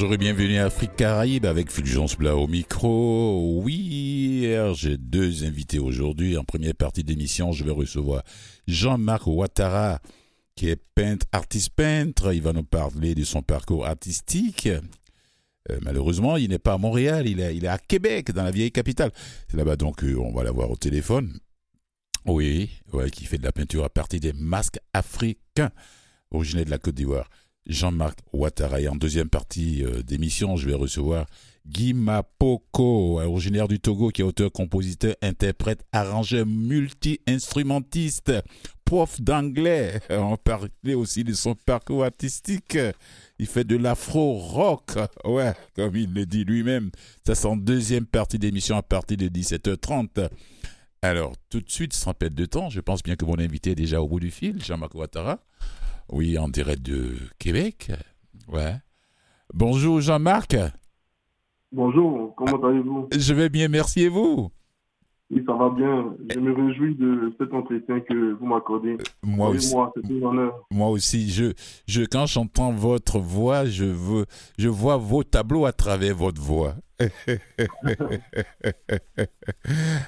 Bonjour et bienvenue à Afrique Caraïbe avec Fulgence Blas au micro. Oui, j'ai deux invités aujourd'hui. En première partie d'émission, je vais recevoir Jean-Marc Ouattara, qui est peintre, artiste peintre. Il va nous parler de son parcours artistique. Euh, malheureusement, il n'est pas à Montréal, il est, à Québec, dans la vieille capitale. C'est là-bas donc euh, on va l'avoir au téléphone. Oui, qui fait de la peinture à partir des masques africains, originaires de la Côte d'Ivoire. Jean-Marc Ouattara. Et en deuxième partie euh, d'émission, je vais recevoir Guy Mapoko, originaire du Togo, qui est auteur, compositeur, interprète, arrangeur, multi-instrumentiste, prof d'anglais. On parlait aussi de son parcours artistique. Il fait de l'afro-rock. Ouais, comme il le dit lui-même. C'est son deuxième partie d'émission à partir de 17h30. Alors, tout de suite, sans perdre de temps, je pense bien que mon invité est déjà au bout du fil, Jean-Marc Ouattara. Oui, en direct de Québec. Ouais. Bonjour Jean-Marc. Bonjour, comment allez-vous? Je vais bien, merci et vous? Oui, ça va bien. Je me réjouis de cet entretien que vous m'accordez. Moi aussi. Moi, honneur. Moi aussi, je, je, quand j'entends votre voix, je, veux, je vois vos tableaux à travers votre voix.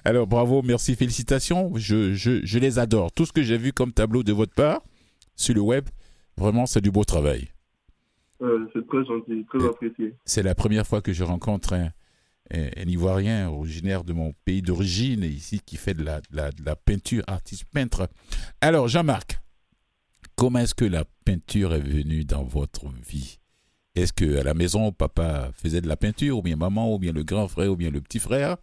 Alors, bravo, merci, félicitations. Je, je, je les adore. Tout ce que j'ai vu comme tableau de votre part, sur le web. Vraiment, c'est du beau travail. Euh, c'est très gentil, très apprécié. C'est la première fois que je rencontre un, un, Ivoirien originaire de mon pays d'origine, ici, qui fait de la, de la, peinture, artiste peintre. Alors, Jean-Marc, comment est-ce que la peinture est venue dans votre vie? Est-ce que à la maison, papa faisait de la peinture, ou bien maman, ou bien le grand frère, ou bien le petit frère?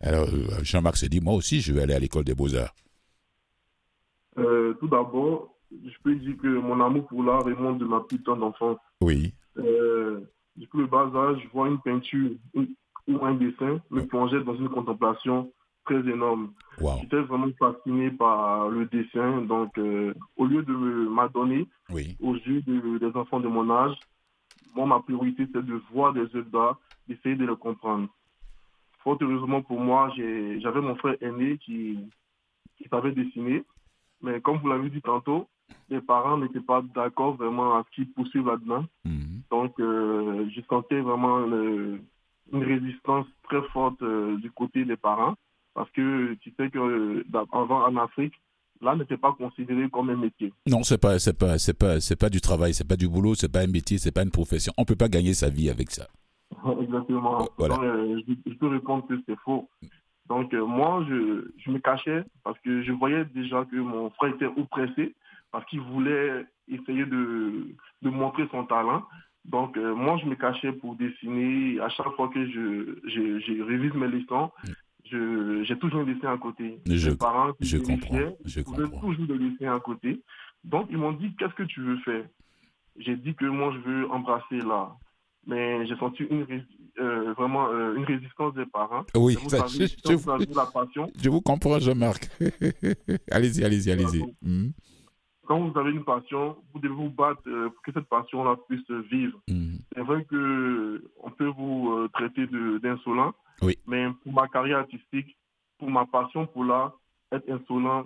Alors, euh, Jean-Marc s'est dit, moi aussi, je vais aller à l'école des beaux-arts. Euh, tout d'abord, je peux dire que mon amour pour l'art remonte de ma petite enfance. Oui. Euh, depuis le bas âge, je vois une peinture ou un dessin me plonger dans une contemplation très énorme. J'étais vraiment fasciné par le dessin. Donc, euh, au lieu de m'adonner oui. aux yeux des enfants de mon âge, moi, ma priorité, c'est de voir des œuvres d'art, d'essayer de les comprendre. Fort heureusement pour moi, j'avais mon frère aîné qui, qui savait dessiner. Mais comme vous l'avez dit tantôt, les parents n'étaient pas d'accord vraiment à ce qu'ils poursuivent là-dedans. Mhm. Donc, euh, je sentais vraiment une résistance très forte euh, du côté des parents. Parce que tu sais qu'avant en Afrique, là n'était pas considéré comme un métier. Non, c'est pas c'est pas c'est pas c'est pas du travail, c'est pas du boulot, c'est pas un métier, c'est pas une profession. On peut pas gagner sa vie avec ça. Exactement. Voilà. Donc, euh, je, je, peux répondre que c'est faux. Donc moi je, je me cachais parce que je voyais déjà que mon frère était oppressé parce qu'il voulait essayer de, de, montrer son talent. Donc, euh, moi, je me cachais pour dessiner. À chaque fois que je, je, je révise mes leçons, j'ai toujours un dessin à côté. Je, mes parents qui je comprends. Je comprends. toujours des dessins à côté. Donc, ils m'ont dit, qu'est-ce que tu veux faire? J'ai dit que moi, je veux embrasser l'art. Mais j'ai senti une, euh, vraiment euh, une résistance des parents. Oui, vous ça, savez, je, vous la passion. je vous comprends, Jean-Marc. allez-y, allez-y, allez-y. Quand vous avez une passion, vous devez vous battre euh, pour que cette passion-là puisse vivre. Mm. C'est vrai que on peut vous euh, traiter d'insolent, oui. mais pour ma carrière artistique, pour ma passion pour l'art, être insolent,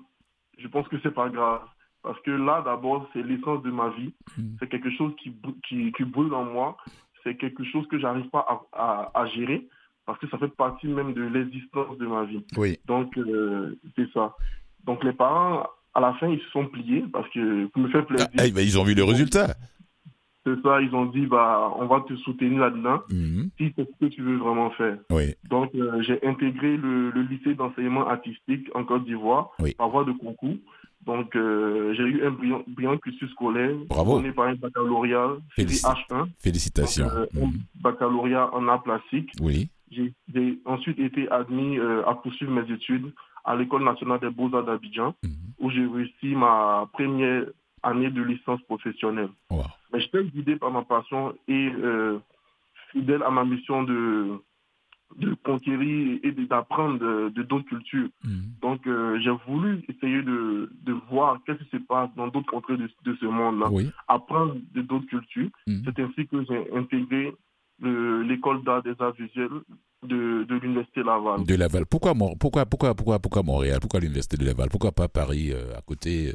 je pense que c'est pas grave. Parce que là, d'abord, c'est l'essence de ma vie. Mm. C'est quelque chose qui, qui, qui brûle en moi. C'est quelque chose que j'arrive pas à, à, à, gérer parce que ça fait partie même de l'existence de ma vie. Oui. Donc, euh, c'est ça. Donc, les parents, à la fin, ils se sont pliés parce que pour me faire plaisir. Ah, bah, ils ont vu le résultat. C'est ça, ils ont dit, bah, on va te soutenir là-dedans Mm. si c'est ce que tu veux vraiment faire. Oui. Donc, euh, j'ai intégré le, le lycée d'enseignement artistique en Côte d'Ivoire Oui. par voie de concours. Donc, euh, j'ai eu un brillant, brillant cursus scolaire. Bravo. On est par un baccalauréat, Félici- H1. Félicitations. Donc, euh, un Mm. baccalauréat en art plastique. Oui. J'ai ensuite été admis à poursuivre mes études à l'École nationale des beaux-arts d'Abidjan, Mm. où j'ai réussi ma première année de licence professionnelle. Wow. Mais j'étais guidé par ma passion et euh, fidèle à ma mission de, de conquérir et d'apprendre de de d'autres cultures. Mm. Donc, euh, j'ai voulu essayer de, de voir qu'est-ce qui se passe dans d'autres contrées de, de ce monde-là, Oui. apprendre de d'autres cultures. Mm. C'est ainsi que j'ai intégré l'école d'art des arts visuels de, de l'université Laval. De Laval. Pourquoi, pourquoi, pourquoi, pourquoi, pourquoi Montréal? Pourquoi l'université de Laval? Pourquoi pas Paris à côté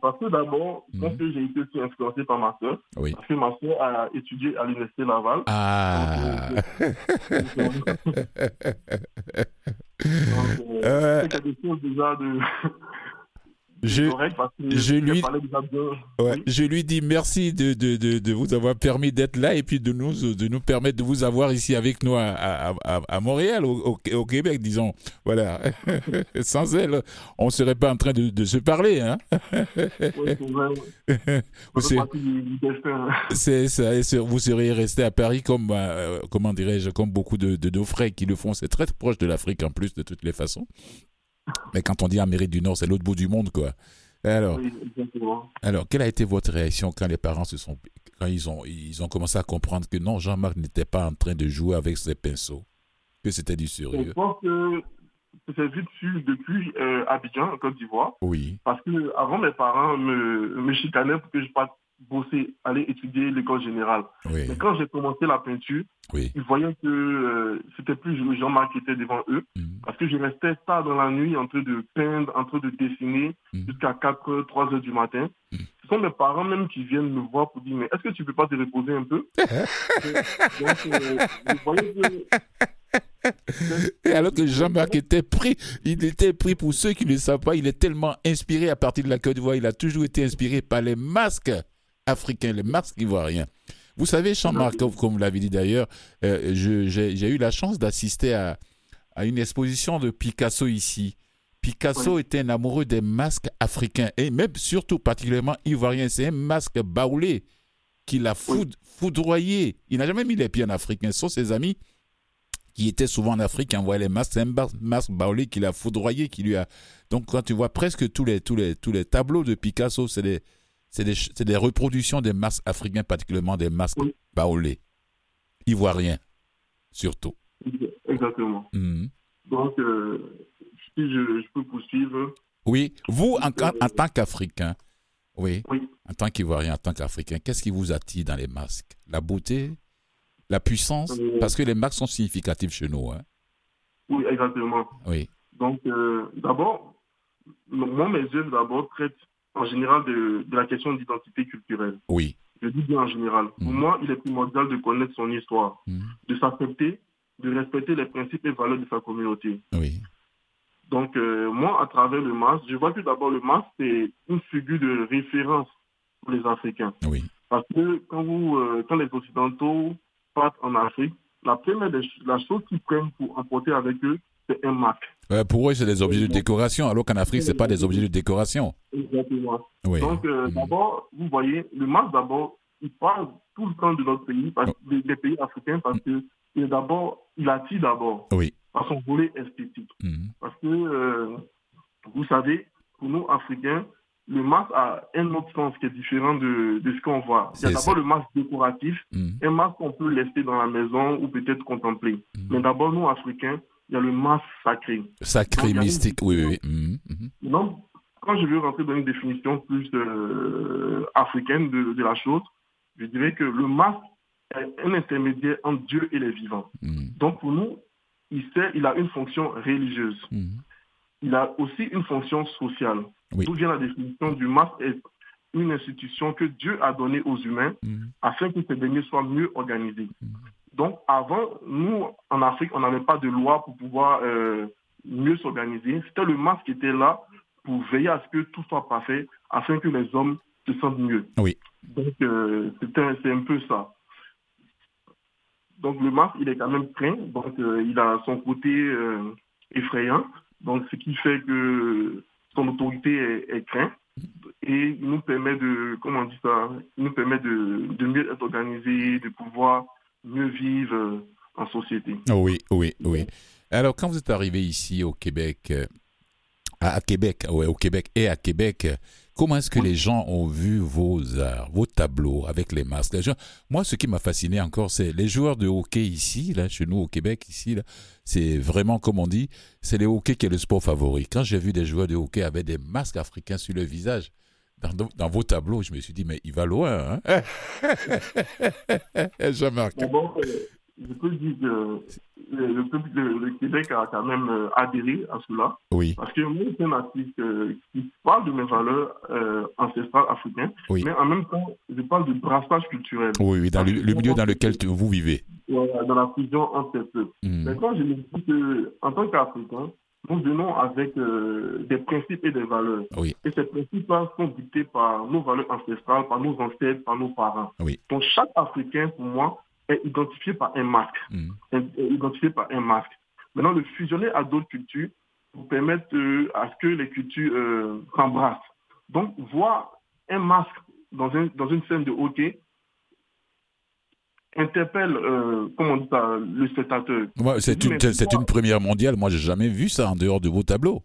Parce que d'abord, je pense mhm. que j'ai été aussi influencé par ma soeur. Oui. Parce que ma soeur a étudié à l'université Laval. Ah c'est quelque chose déjà de je, je, lui, ouais, je lui dis merci de, de, de, de vous avoir permis d'être là et puis de nous, de nous permettre de vous avoir ici avec nous à, à, à Montréal, au, au, Québec, disons. Voilà. Sans elle, on ne serait pas en train de, de se parler. Hein? c'est ça. Et vous seriez resté à Paris comme, euh, comment dirais-je, comme beaucoup de, de nos frères qui le font. C'est très proche de l'Afrique en plus, de toutes les façons. Mais quand on dit Amérique du Nord, c'est l'autre bout du monde, quoi. Alors, alors, quelle a été votre réaction quand les parents se sont, quand ils ont, ils ont commencé à comprendre que non, Jean-Marc n'était pas en train de jouer avec ses pinceaux, que c'était du sérieux? Je pense que c'est vite su depuis euh, Abidjan, en Côte d'Ivoire. Oui. Parce que avant mes parents me, me chicanaient pour que je parte bosser, aller étudier l'école générale. Mais quand j'ai commencé la peinture, ils voyaient que euh, c'était plus Jean-Marc qui était devant eux, mhm. parce que je restais tard dans la nuit en train de peindre, en train de dessiner mhm. jusqu'à 4 3 heures du matin. Mhm. Ce sont mes parents même qui viennent me voir pour dire, mais est-ce que tu peux pas te reposer un peu? Donc, euh, Et alors que Jean-Marc était pris, il était pris pour ceux qui ne le savent pas, il est tellement inspiré à partir de la Côte d'Ivoire, il a toujours été inspiré par les masques africains, les masques ivoiriens. Vous savez, Jean-Marc, comme vous l'avez dit d'ailleurs, euh, j'ai eu la chance d'assister à, une exposition de Picasso ici. Picasso était un amoureux des masques africains et même surtout particulièrement ivoiriens. C'est un masque baoulé qu'il a foudroyé. Il n'a jamais mis les pieds en africain. Ce sont ses amis qui étaient souvent en Afrique qui envoyaient les masques. C'est un masque baoulé qu'il a foudroyé, qui lui a. Donc quand tu vois presque tous les, tous les, tous les tableaux de Picasso, c'est des c'est des, des, reproductions des masques africains, particulièrement des masques baoulés, ivoiriens, surtout. Exactement. Mhm. Donc, euh, si je, peux poursuivre. Oui, vous, en, en, tant qu'Africain, oui, oui, en tant qu'Ivoirien, en tant qu'Africain, qu'est-ce qui vous attire dans les masques? La beauté? La puissance? Euh, Parce que les masques sont significatifs chez nous. Hein? Oui, exactement. Oui. Donc, euh, d'abord, moi, mes œuvres, d'abord, traitent en général de, la question d'identité culturelle. Oui. Je dis bien en général. Pour mm. moi, il est primordial de connaître son histoire, mm. de s'accepter, de respecter les principes et valeurs de sa communauté. Oui. Donc, euh, moi, à travers le masque, je vois que d'abord, le masque, c'est une figure de référence pour les Africains. Oui. Parce que quand, vous, euh, quand les Occidentaux partent en Afrique, la première des, la chose qu'ils prennent pour emporter avec eux, c'est un masque pour eux, c'est des objets de décoration, alors qu'en Afrique, ce n'est pas des objets de décoration. Exactement. Oui. Donc, euh, mm. d'abord, vous voyez, le masque, d'abord, il parle tout le temps de notre pays, parce, oh. des, pays africains, parce que d'abord, il attire d'abord oui. par son volet esthétique. Mm. Parce que, euh, vous savez, pour nous, Africains, le masque a un autre sens qui est différent de, de ce qu'on voit. Il y a d'abord le masque décoratif, mm. un masque qu'on peut laisser dans la maison ou peut-être contempler. Mais d'abord, nous, Africains, il y a le masque sacré. Sacré, mystique, oui, oui. Mhm, mhm. quand je veux rentrer dans une définition plus euh, africaine de, la chose, je dirais que le masque est un intermédiaire entre Dieu et les vivants. Mhm. Donc pour nous, il, sait, il a une fonction religieuse. Il a aussi une fonction sociale. D'où vient la définition du masque est une institution que Dieu a donnée aux humains afin que ces derniers soient mieux organisés. Donc avant, nous, en Afrique, on n'avait pas de loi pour pouvoir euh, mieux s'organiser. C'était le masque qui était là pour veiller à ce que tout soit parfait afin que les hommes se sentent mieux. Oui. Donc euh, c'est un peu ça. Donc le masque, il est quand même craint, donc euh, il a son côté effrayant, donc ce qui fait que son autorité est, est crainte et il nous permet de, comment on dit ça, il nous permet de, de mieux être organisé, de pouvoir mieux vivre euh, en société. Oui, oui, oui. Alors, quand vous êtes arrivé ici au Québec, euh, à, Québec, ouais, au Québec et à Québec, comment est-ce que les gens ont vu vos arts, vos tableaux avec les masques? Moi, ce qui m'a fasciné encore, c'est les joueurs de hockey ici, là, chez nous au Québec, ici, là, c'est vraiment, comme on dit, c'est le hockey qui est le sport favori. Quand j'ai vu des joueurs de hockey avec des masques africains sur le visage, dans, vos tableaux, je me suis dit, mais il va loin. Hein Jean-Marc. Bon, euh, je peux dire que le, public de Québec a quand même euh, adhéré à cela. Oui. Parce que moi, c'est un artiste euh, qui parle de mes valeurs ancestrales africaines, oui. mais en même temps, je parle de brassage culturel. Oui, oui dans le, milieu dans lequel vous vivez. dans la fusion entre ces peuples. Hmm. Maintenant, je me dis qu'en tant qu'Africain, nous venons avec euh, des principes et des valeurs. Oui. Et ces principes-là sont dictés par nos valeurs ancestrales, par nos ancêtres, par nos parents. Oui. Donc chaque Africain, pour moi, est identifié par un masque. Mm. Est identifié par un masque. Maintenant, le fusionner à d'autres cultures pour permettre euh, à ce que les cultures euh, s'embrassent. Donc, voir un masque dans, un, dans une scène de hockey, interpelle, euh, comment on dit ça, le spectateur. c'est une, c'est une première mondiale. Moi, j'ai jamais vu ça en dehors de vos tableaux.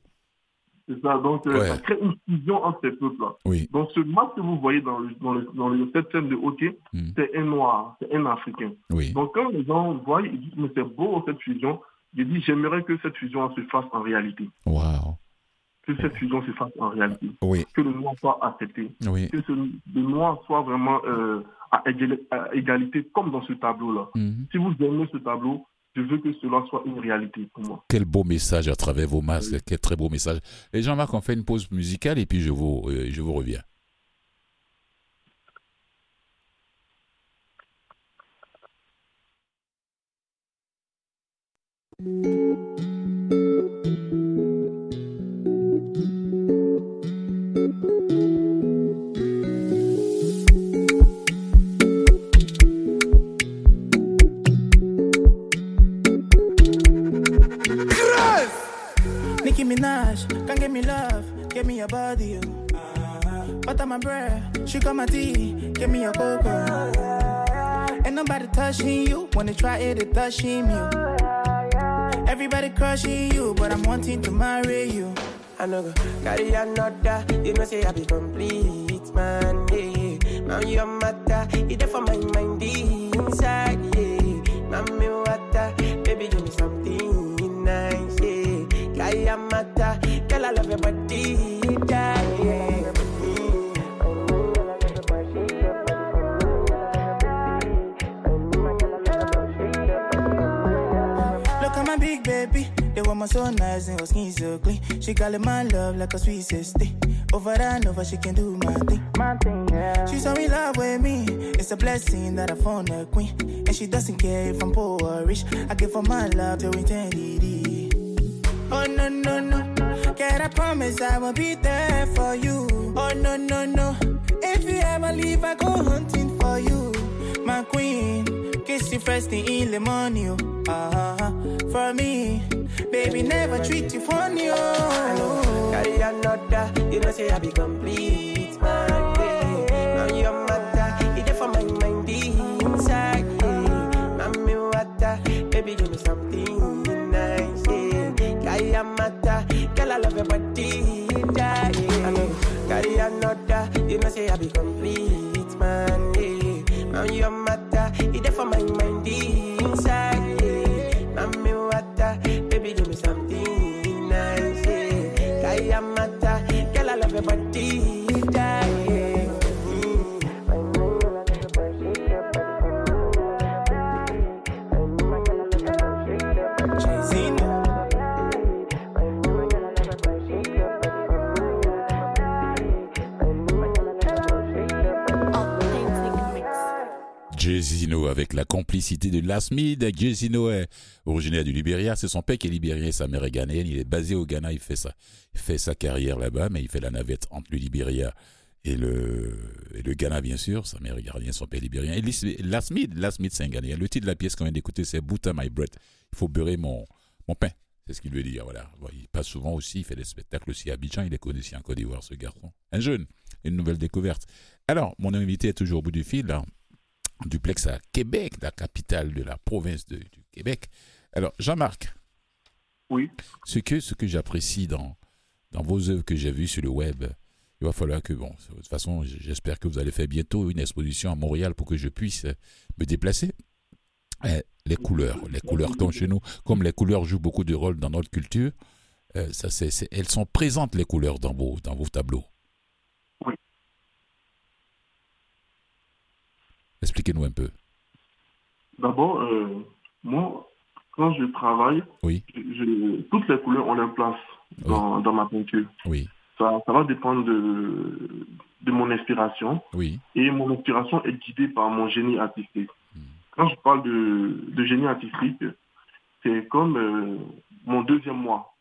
C'est ça. Donc, euh, ça crée une fusion entre ces peuples-là. Oui. Donc, ce masque que vous voyez dans, le, dans, le, dans le, cette scène de hockey, Hmm. c'est un noir, c'est un africain. Oui. Donc, quand les gens voient, ils disent, mais c'est beau cette fusion, ils disent, j'aimerais que cette fusion se fasse en réalité. Waouh. Que cette fusion se fasse en réalité. Oui. Que le noir soit accepté. Oui. Que ce, le noir soit vraiment euh, à, égalité, comme dans ce tableau-là. Mhm. Si vous aimez ce tableau, je veux que cela soit une réalité pour moi. Quel beau message à travers vos masques, quel très beau message. Et Jean-Marc, on fait une pause musicale et puis je vous, euh, je vous reviens. Minaj, come give me love, give me your body, oh. you. Butter my bread, got my tea, give me your cocoa. Ain't nobody touching you, wanna try it, it touching you. Oh. Everybody crushing you, but I'm wanting to marry you. I know go carry another, you know say I be complete, man, yeah. Now your matter, it there for my mind inside, I love your body, yeah. Look at my big baby, the woman so nice and her skin so clean. She call it my love like a sweet sister. Over and over, she can do my thing. My thing, yeah. She's so in love with me. It's a blessing that I found a queen. And she doesn't care if I'm poor or rich. I give her my love till eternity. Oh no no no, can I promise I will be there for you? Oh no no no, if you ever leave, I go hunting for you, my queen. Kiss you first thing in the morning, oh. ah, for me, baby never treat you funny, oh. Carry another, you know say I be complete, man, yeah. Now your matter, it for my mind inside, yeah. Mami water, baby give me something nice, yeah. Girl I love your body, yeah. I know, carry another, you know say I be complete, man, yeah. Now your matter, it for my mind Avec la complicité de Lasmid. Jezino est originaire du Libéria. C'est son père qui est libérien, sa mère est ghanéenne. Il est basé au Ghana. Il fait sa, fait sa carrière là-bas, mais il fait la navette entre le Libéria et le, Ghana, bien sûr. Sa mère est ghanéenne, son père est libérien. Et Lasmid, Lasmid, c'est un Ghanéen. Le titre de la pièce qu'on vient d'écouter, c'est Butter My Bread. Il faut beurrer mon, pain. C'est ce qu'il veut dire. Voilà. Il passe souvent aussi, il fait des spectacles aussi à Abidjan. Il est connu aussi en Côte d'Ivoire, ce garçon. Un jeune, une nouvelle découverte. Alors, mon invité est toujours au bout du fil. là duplex à Québec, la capitale de la province de- du Québec. Alors, Jean-Marc, Oui. ce que, ce que j'apprécie dans, dans vos œuvres que j'ai vues sur le web, il va falloir que, bon, de toute façon, j'espère que vous allez faire bientôt une exposition à Montréal pour que je puisse me déplacer. Euh, les couleurs, les couleurs comme chez nous, comme les couleurs jouent beaucoup de rôle dans notre culture, euh, ça, c'est, c'est- elles sont présentes, les couleurs, dans vos, dans vos tableaux. Oui. Expliquez-nous un peu. D'abord, euh, moi, quand je travaille, Oui. je- je- toutes les couleurs ont leur place dans, dans ma peinture. Oui, Ça, ça va dépendre de, de mon inspiration. oui, Et mon inspiration est guidée par mon génie artistique. Hmm. Quand je parle de, de génie artistique, c'est comme euh, mon deuxième moi.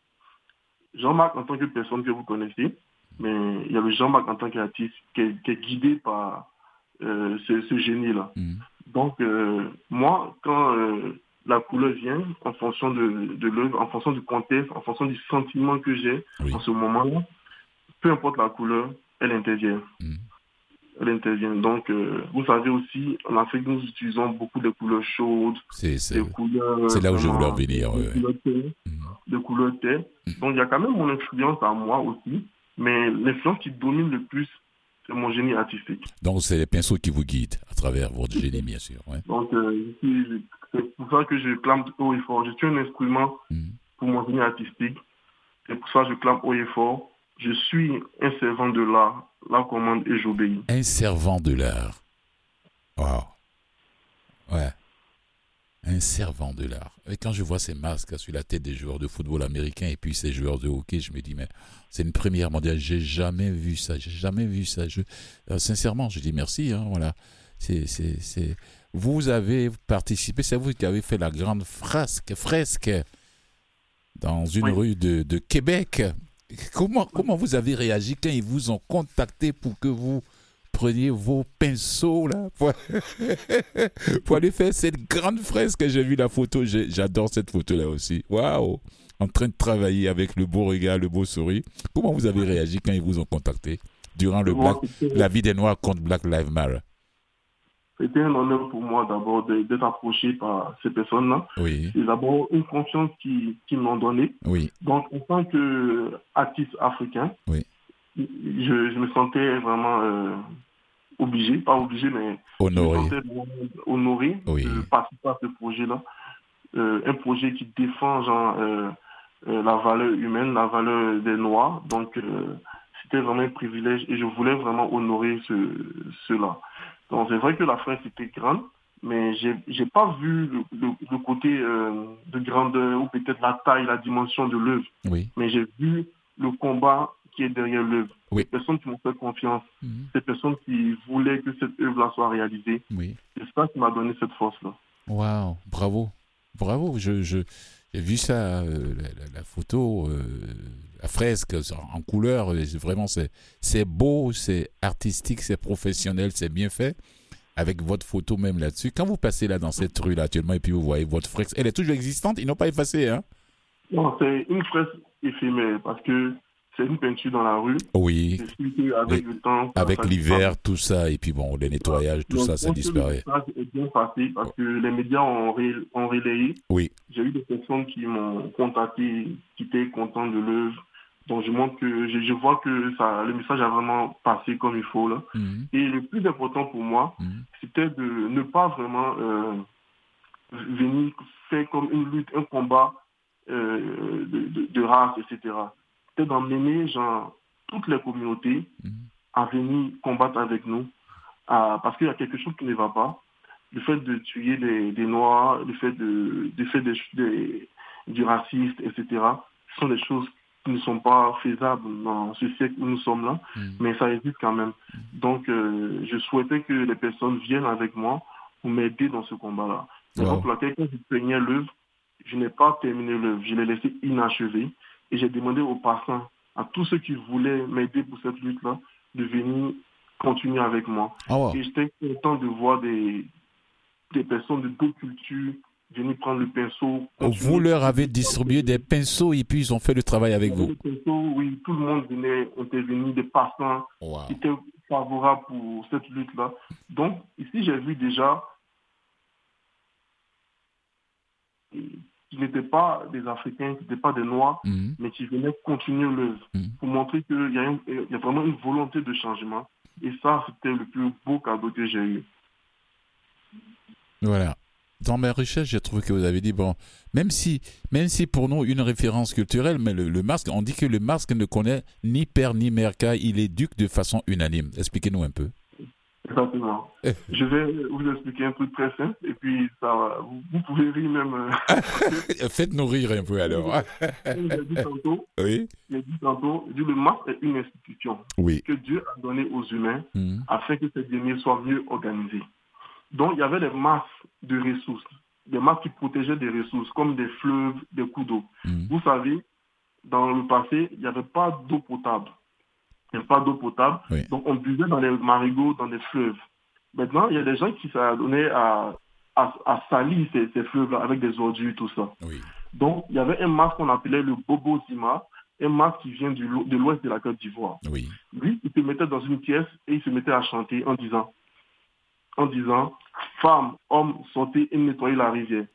Jean-Marc en tant que personne que vous connaissez, mais il y a le Jean-Marc en tant qu'artiste qui est guidé par euh, ce, ce génie-là. Mhm. Donc, euh, moi, quand euh, la couleur vient, en fonction de, de l'œuvre, en fonction du contexte, en fonction du sentiment que j'ai oui. en ce moment-là, peu importe la couleur, elle intervient. Mhm. Elle intervient. Donc, vous savez aussi, en Afrique, nous utilisons beaucoup de couleurs chaudes, C'est, là où je voulais en vraiment, venir. des couleurs terre, de couleurs terre. Mhm. Donc, il y a quand même mon influence à moi aussi, mais l'influence qui domine le plus, c'est mon génie artistique. Donc, c'est les pinceaux qui vous guident à travers votre génie, bien sûr. ouais. Donc, euh, c'est pour ça que je clame haut et fort. Je suis un instrument Mhm. pour mon génie artistique. C'est pour ça que je clame haut et fort. Je suis un servant de l'art. La commande et j'obéis. Un servant de l'art. Wow. Ouais. Un servant de l'art. Et quand je vois ces masques sur la tête des joueurs de football américains et puis ces joueurs de hockey, je me dis, mais c'est une première mondiale. J'ai jamais vu ça. J'ai jamais vu ça. Je, euh, sincèrement, je dis merci. hein, voilà. C'est, c'est, c'est... Vous avez participé, c'est vous qui avez fait la grande frasque, fresque dans une Oui. rue de, de Québec. Comment, comment vous avez réagi quand ils vous ont contacté pour que vous preniez vos pinceaux là pour, pour aller faire cette grande fresque J'ai vu la photo, j'adore cette photo là aussi. Waouh En train de travailler avec le beau regard, le beau sourire. Comment vous avez réagi quand ils vous ont contacté? Durant le Black, la vie des Noirs contre Black Lives Matter C'était un honneur pour moi d'abord d'être approché par ces personnes-là. Oui, C'est d'abord une confiance qui, qui m'ont donné. oui, Donc, en tant qu'artiste africain, Oui. je, je me sentais vraiment euh, obligé, pas obligé, mais honoré. honoré Oui. de participer à ce projet-là. Euh, un projet qui défend genre, euh, euh, la valeur humaine, la valeur des Noirs. Donc, c'était vraiment un privilège et je voulais vraiment honorer ce, cela. Donc, c'est vrai que la France était grande, mais j'ai j'ai pas vu le, le- le côté de grandeur ou peut-être la taille, la dimension de l'œuvre, Oui, mais j'ai vu le combat qui est derrière l'œuvre. Oui. Les personnes qui m'ont fait confiance, Mhm. ces personnes qui voulaient que cette œuvre-là soit réalisée. oui. C'est ça qui m'a donné cette force-là. Waouh, bravo, bravo. Je, je, j'ai vu ça, euh, la, photo, euh, la fresque en couleur. Vraiment, c'est, c'est beau, c'est artistique, c'est professionnel, c'est bien fait. Avec votre photo même là-dessus. Quand vous passez là dans cette rue là actuellement et puis vous voyez votre fresque, elle est toujours existante? Ils n'ont pas effacé, hein? Non, c'est une fresque éphémère parce que c'est une peinture dans la rue. Oui, le temps, ça- avec ça l'hiver, tout ça et puis bon, les nettoyages, tout Donc, ça, ça disparaît. Message est bien passé parce que les médias ont, ré- ont relayé. Oui, J'ai eu des personnes qui m'ont contacté, qui étaient contents de l'œuvre. Donc je montre que je, je vois que ça, le message a vraiment passé comme il faut là. Mhm, Et le plus important pour moi, mhm. c'était de ne pas vraiment euh, venir faire comme une lutte, un combat euh, de, de- de race, etc. C'était d'emmener genre, toutes les communautés Mhm. à venir combattre avec nous, à- parce qu'il y a quelque chose qui ne va pas. Le fait de tuer des, des Noirs, le fait de, de faire des, des- du racisme, etc., ce sont des choses qui ne sont pas faisables dans ce siècle où nous sommes là Mhm. mais ça existe quand même. Donc, euh, je souhaitais que les personnes viennent avec moi pour m'aider dans ce combat-là. Wow. Donc, pour laquelle, quand je peignais l'œuvre, je n'ai pas terminé l'œuvre, je l'ai laissé inachevée. Et j'ai demandé aux passants, à tous ceux qui voulaient m'aider pour cette lutte-là, de venir continuer avec moi. Ah, wow. Et j'étais content de voir des, des personnes de d'autres cultures venir prendre le pinceau. continuer. Vous leur avez distribué des pinceaux et puis ils ont fait le travail avec vous. Oui, tout le monde venait intervenir, des passants, Wow. qui était favorable pour cette lutte-là. Donc, ici, j'ai vu déjà qui n'étaient pas des Africains, qui n'étaient pas des Noirs, Mhm. mais qui venaient continuer l'œuvre Mhm. pour montrer qu'il y, y a vraiment une volonté de changement. Et ça, c'était le plus beau cadeau que j'ai eu. Voilà. Dans mes recherches, j'ai trouvé que vous avez dit, bon, même si, même si pour nous, une référence culturelle, mais le, le masque, on dit que le masque ne connaît ni père ni mère, car il éduque de façon unanime. Expliquez-nous un peu. Exactement. Je vais vous expliquer un truc très simple et puis ça, vous, vous pouvez rire même. euh, Faites-nous rire un peu alors. j'ai dit tantôt, oui. dit tantôt, dit, le masque est une institution Oui. que Dieu a donnée aux humains Mhm. afin que ces derniers soient mieux organisés. Donc, il y avait des masses de ressources, des masses qui protégeaient des ressources, comme des fleuves, des coups d'eau. Mhm. Vous savez, dans le passé, il n'y avait pas d'eau potable. N'y avait pas d'eau potable. Oui. Donc, on buvait dans les marigots, dans les fleuves. Maintenant, il y a des gens qui s'adonnaient à, à, à salir ces, ces fleuves-là avec des ordures, tout ça. Oui. Donc, il y avait un masque qu'on appelait le Bobo Zima, un masque qui vient du de l'ouest de la Côte d'Ivoire. Oui. Lui, il se mettait dans une pièce et il se mettait à chanter en disant, en disant, femmes, hommes, sortez et nettoyez la rivière.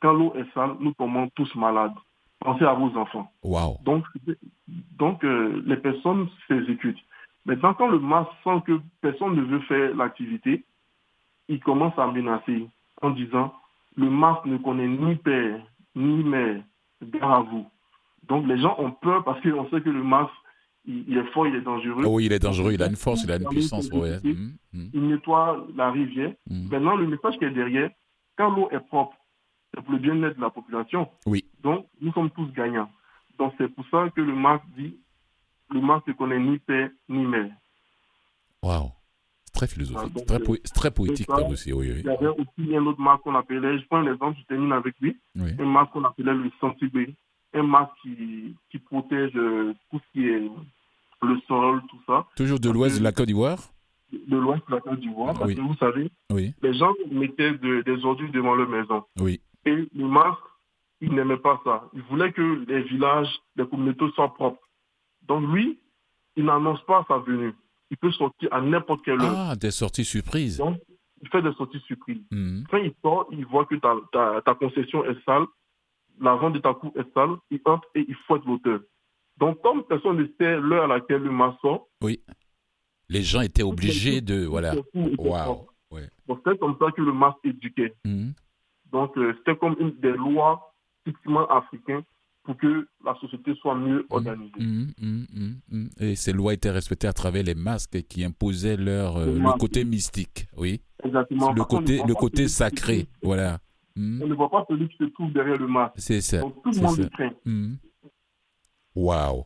Quand l'eau est sale, nous tombons tous malades. Pensez à vos enfants. Waouh. Donc, donc euh, les personnes s'exécutent. Maintenant, quand le masque sent que personne ne veut faire l'activité, il commence à menacer en disant, le masque ne connaît ni père, ni mère, gare à vous. Donc les gens ont peur parce qu'on sait que le masque, il, il est fort, il est dangereux. Oh oui, il est dangereux, il a une force, il a une puissance. ouais. Mhm. Mhm. Il nettoie la rivière. Mhm. Maintenant, le message qui est derrière, quand l'eau est propre, c'est pour le bien-être de la population. Oui. Donc, nous sommes tous gagnants. Donc, c'est pour ça que le masque dit, le masque ne connaît ni père ni mère. Waouh. Très philosophique, Ah, très, euh, po- très poétique ça, aussi, oui, oui. Il y avait aussi un autre masque qu'on appelait, je prends un exemple, je termine avec lui, Oui. un masque qu'on appelait le sentibé, un masque qui, qui protège euh, tout ce qui est le sol, tout ça, Toujours de l'ouest de la Côte d'Ivoire? De l'ouest de la Côte d'Ivoire, parce Oui. que vous savez, Oui, les gens mettaient de- des ordures devant leur maison. oui. Et le masque, il n'aimait pas ça. Il voulait que les villages, les communautés soient propres. Donc lui, il n'annonce pas sa venue. Il peut sortir à n'importe quelle heure. Ah, des sorties surprises. Donc, il fait des sorties surprises. Mhm. Quand il sort, il voit que ta, ta, ta concession est sale, l'avant de ta cour est sale, il entre et il fouette l'auteur. Donc, comme personne ne sait l'heure à laquelle le masque sort, Oui. Les gens étaient obligés de. Voilà. Waouh. Ouais. Donc, c'est comme ça que le masque éduquait. Mhm. Donc, euh, c'était comme une des lois typiquement africaines pour que la société soit mieux organisée. Mhm, mhm, mhm, mhm. Et ces lois étaient respectées à travers les masques qui imposaient leur, euh, le côté mystique, oui. Exactement. Le Parce côté, le côté qui sacré, voilà. On ne voit pas celui qui se trouve derrière le masque. C'est ça. Donc, tout le monde craint. Waouh.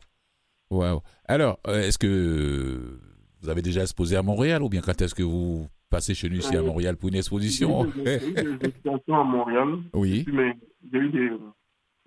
Waouh. Alors, euh, est-ce que vous avez déjà exposé à Montréal ou bien quand est-ce que vous passez chez nous ici à Montréal pour une exposition j'ai eu des expositions à Montréal, Oui, mais j'ai eu des,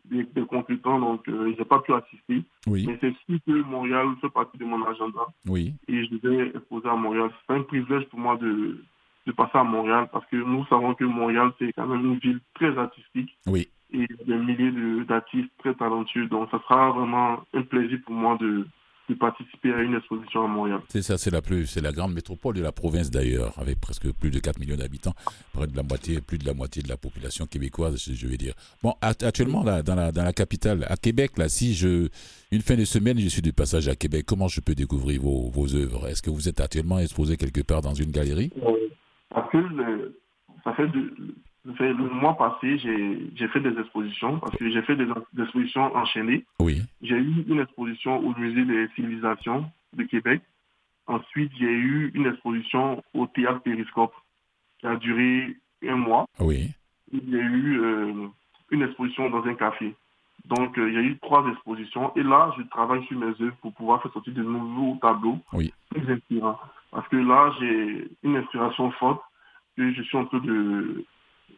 des, des concurrents, donc euh, j'ai pas pu assister. oui, Mais c'est sûr que Montréal fait partie de mon agenda oui. et je vais exposer à Montréal. C'est un privilège pour moi de, de passer à Montréal parce que nous savons que Montréal, c'est quand même une ville très artistique. Oui. Et des milliers de- d'artistes très talentueux. Donc, ça sera vraiment un plaisir pour moi de, de participer à une exposition à Montréal. C'est ça, c'est la plus, c'est la grande métropole de la province d'ailleurs, avec presque plus de 4 millions d'habitants, près de la moitié, plus de la moitié de la population québécoise, je vais dire. Bon, act- actuellement là, dans la dans la capitale, à Québec, là, si je une fin de semaine, je suis de passage à Québec, comment je peux découvrir vos vos œuvres? Est-ce que vous êtes actuellement exposé quelque part dans une galerie? Parce que le- ça fait, de- ça fait le mois passé, j'ai j'ai fait des expositions parce que j'ai fait des, des expositions enchaînées. Oui, J'ai eu une exposition au musée des civilisations de Québec. Ensuite, j'ai eu une exposition au théâtre Périscope qui a duré un mois. oui, Il y a eu euh, une exposition dans un café. Donc, euh, il y a eu trois expositions. Et là, je travaille sur mes œuvres pour pouvoir faire sortir de nouveaux tableaux Oui. plus inspirants. Parce que là, j'ai une inspiration forte que je suis en train de,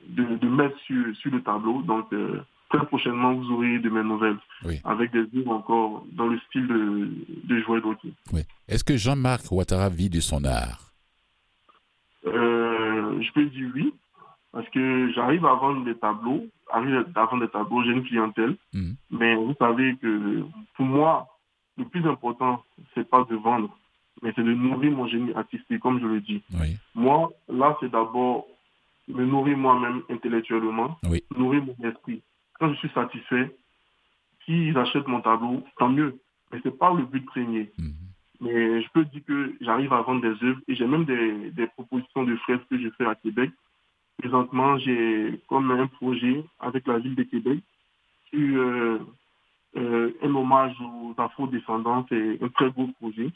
de, de mettre sur, sur le tableau. Donc, euh, très prochainement, vous aurez de mes nouvelles. Oui. Avec des œuvres encore dans le style de, de Joël Gauthier. oui. Est-ce que Jean-Marc Ouattara vit de son art? Euh, je peux dire oui, parce que j'arrive à vendre des tableaux, arrive à vendre des tableaux, j'ai une clientèle, Mhm. mais vous savez que pour moi, le plus important, c'est pas de vendre, mais c'est de nourrir mon génie artistique, comme je le dis. Oui, Moi, là, c'est d'abord me nourrir moi-même intellectuellement, Oui. nourrir mon esprit. Quand je suis satisfait, s'ils achètent mon tableau, tant mieux. Mais c'est pas le but premier. Mhm. Mais je peux dire que j'arrive à vendre des œuvres et j'ai même des, des propositions de fresques que je fais à Québec. Présentement, j'ai comme un projet avec la ville de Québec sur euh, euh, un hommage aux afro-descendants. C'est un très beau projet.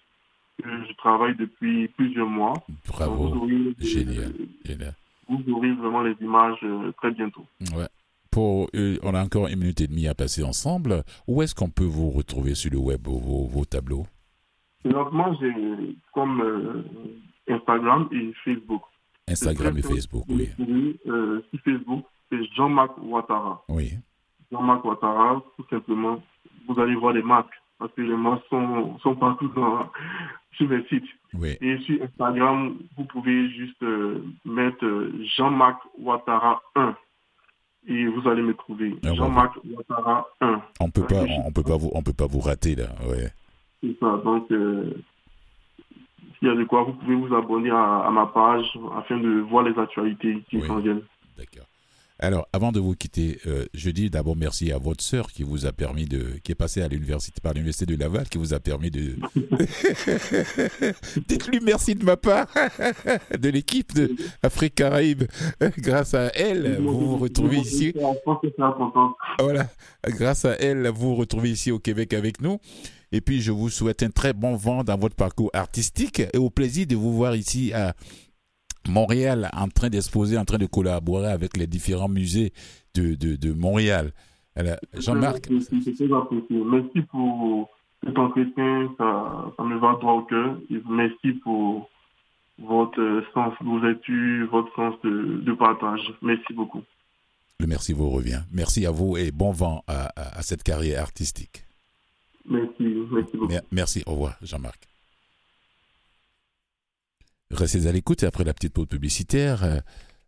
je travaille depuis plusieurs mois. Bravo. Aurez, Génial. Génial. Vous aurez vraiment les images euh, très bientôt. Ouais. Pour, euh, on a encore une minute et demie à passer ensemble. Où est-ce qu'on peut vous retrouver sur le web, vos, vos tableaux? Présentement, j'ai comme euh, Instagram et Facebook. Instagram et Facebook, oui. Euh, sur Facebook, c'est Jean-Marc Ouattara. Oui. Jean-Marc Ouattara, tout simplement, vous allez voir les masques. Parce que les masques sont, sont partout dans, sur mes sites. Oui. Et sur Instagram, vous pouvez juste euh, mettre euh, Jean-Marc Ouattara 1. Et vous allez me trouver. Ah. Jean-Marc Ouattara 1. On peut pas, on, on peut pas vous, on peut pas vous rater là. Ouais. C'est ça. Donc, euh, s'il y a de quoi, vous pouvez vous abonner à, à ma page afin de voir les actualités qui Oui. s'en viennent. D'accord. Alors, avant de vous quitter, euh, je dis d'abord merci à votre sœur qui vous a permis de, qui est passée à l'université par l'université de Laval, qui vous a permis de. Dites-lui merci de ma part, de l'équipe de Afrique Caraïbes. Grâce à elle, vous vous retrouvez ici. Voilà. Grâce à elle, vous vous retrouvez ici au Québec avec nous. Et puis, je vous souhaite un très bon vent dans votre parcours artistique et au plaisir de vous voir ici à Montréal en train d'exposer, en train de collaborer avec les différents musées de, de, de Montréal. Jean-Marc? Merci pour cet entretien, ça, ça me va droit au cœur. Et merci pour votre sens d'ouverture, votre sens de, de partage. Merci beaucoup. le merci vous revient. Merci à vous et bon vent à, à- à cette carrière artistique. Merci, merci beaucoup. Mer- Merci, au revoir, Jean-Marc. Restez à l'écoute et après la petite pause publicitaire, euh,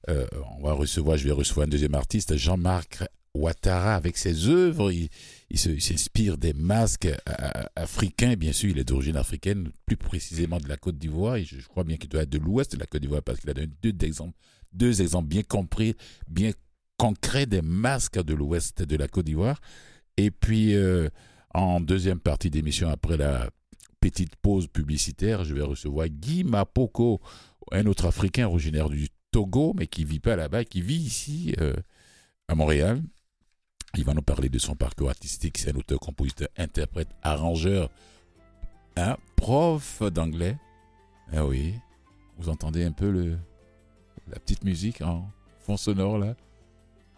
euh, on va recevoir, je vais recevoir un deuxième artiste, Jean-Marc Ouattara, avec ses œuvres. Il, s'inspire des masques euh, africains, bien sûr, il est d'origine africaine, plus précisément de la Côte d'Ivoire, et je, crois bien qu'il doit être de l'ouest de la Côte d'Ivoire parce qu'il a donné deux exemples, bien compris, bien concrets des masques de l'ouest de la Côte d'Ivoire. Et puis, en deuxième partie d'émission, après la petite pause publicitaire, je vais recevoir Guy Mapoko, un autre Africain originaire du Togo, mais qui vit pas là-bas, qui vit ici euh, à Montréal. Il va nous parler de son parcours artistique. C'est un auteur, compositeur, interprète, arrangeur, un prof d'anglais. Ah oui, vous entendez un peu le, la petite musique en fond sonore là?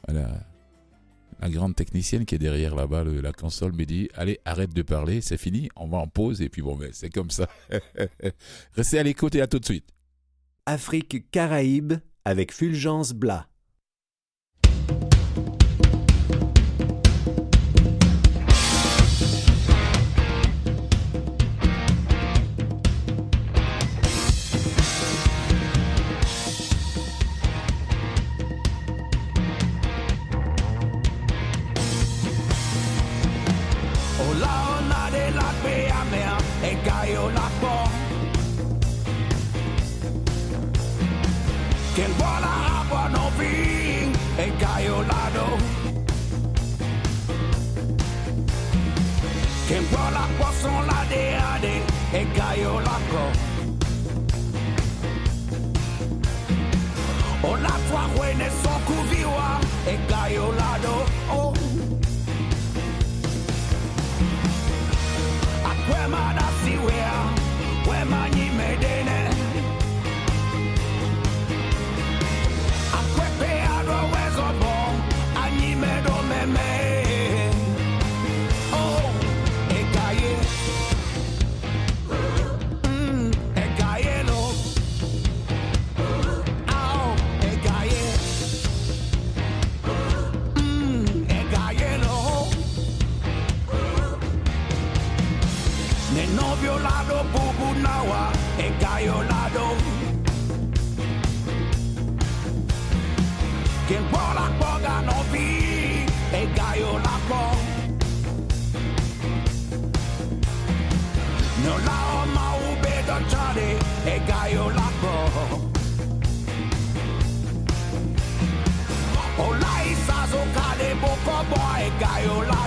Voilà. La grande technicienne qui est derrière là-bas, la console, me dit Allez, arrête de parler, c'est fini, on va en pause. Et puis bon, ben, c'est comme ça. Restez à l'écoute et à tout de suite. Afrique Caraïbes avec Fulgence Blas.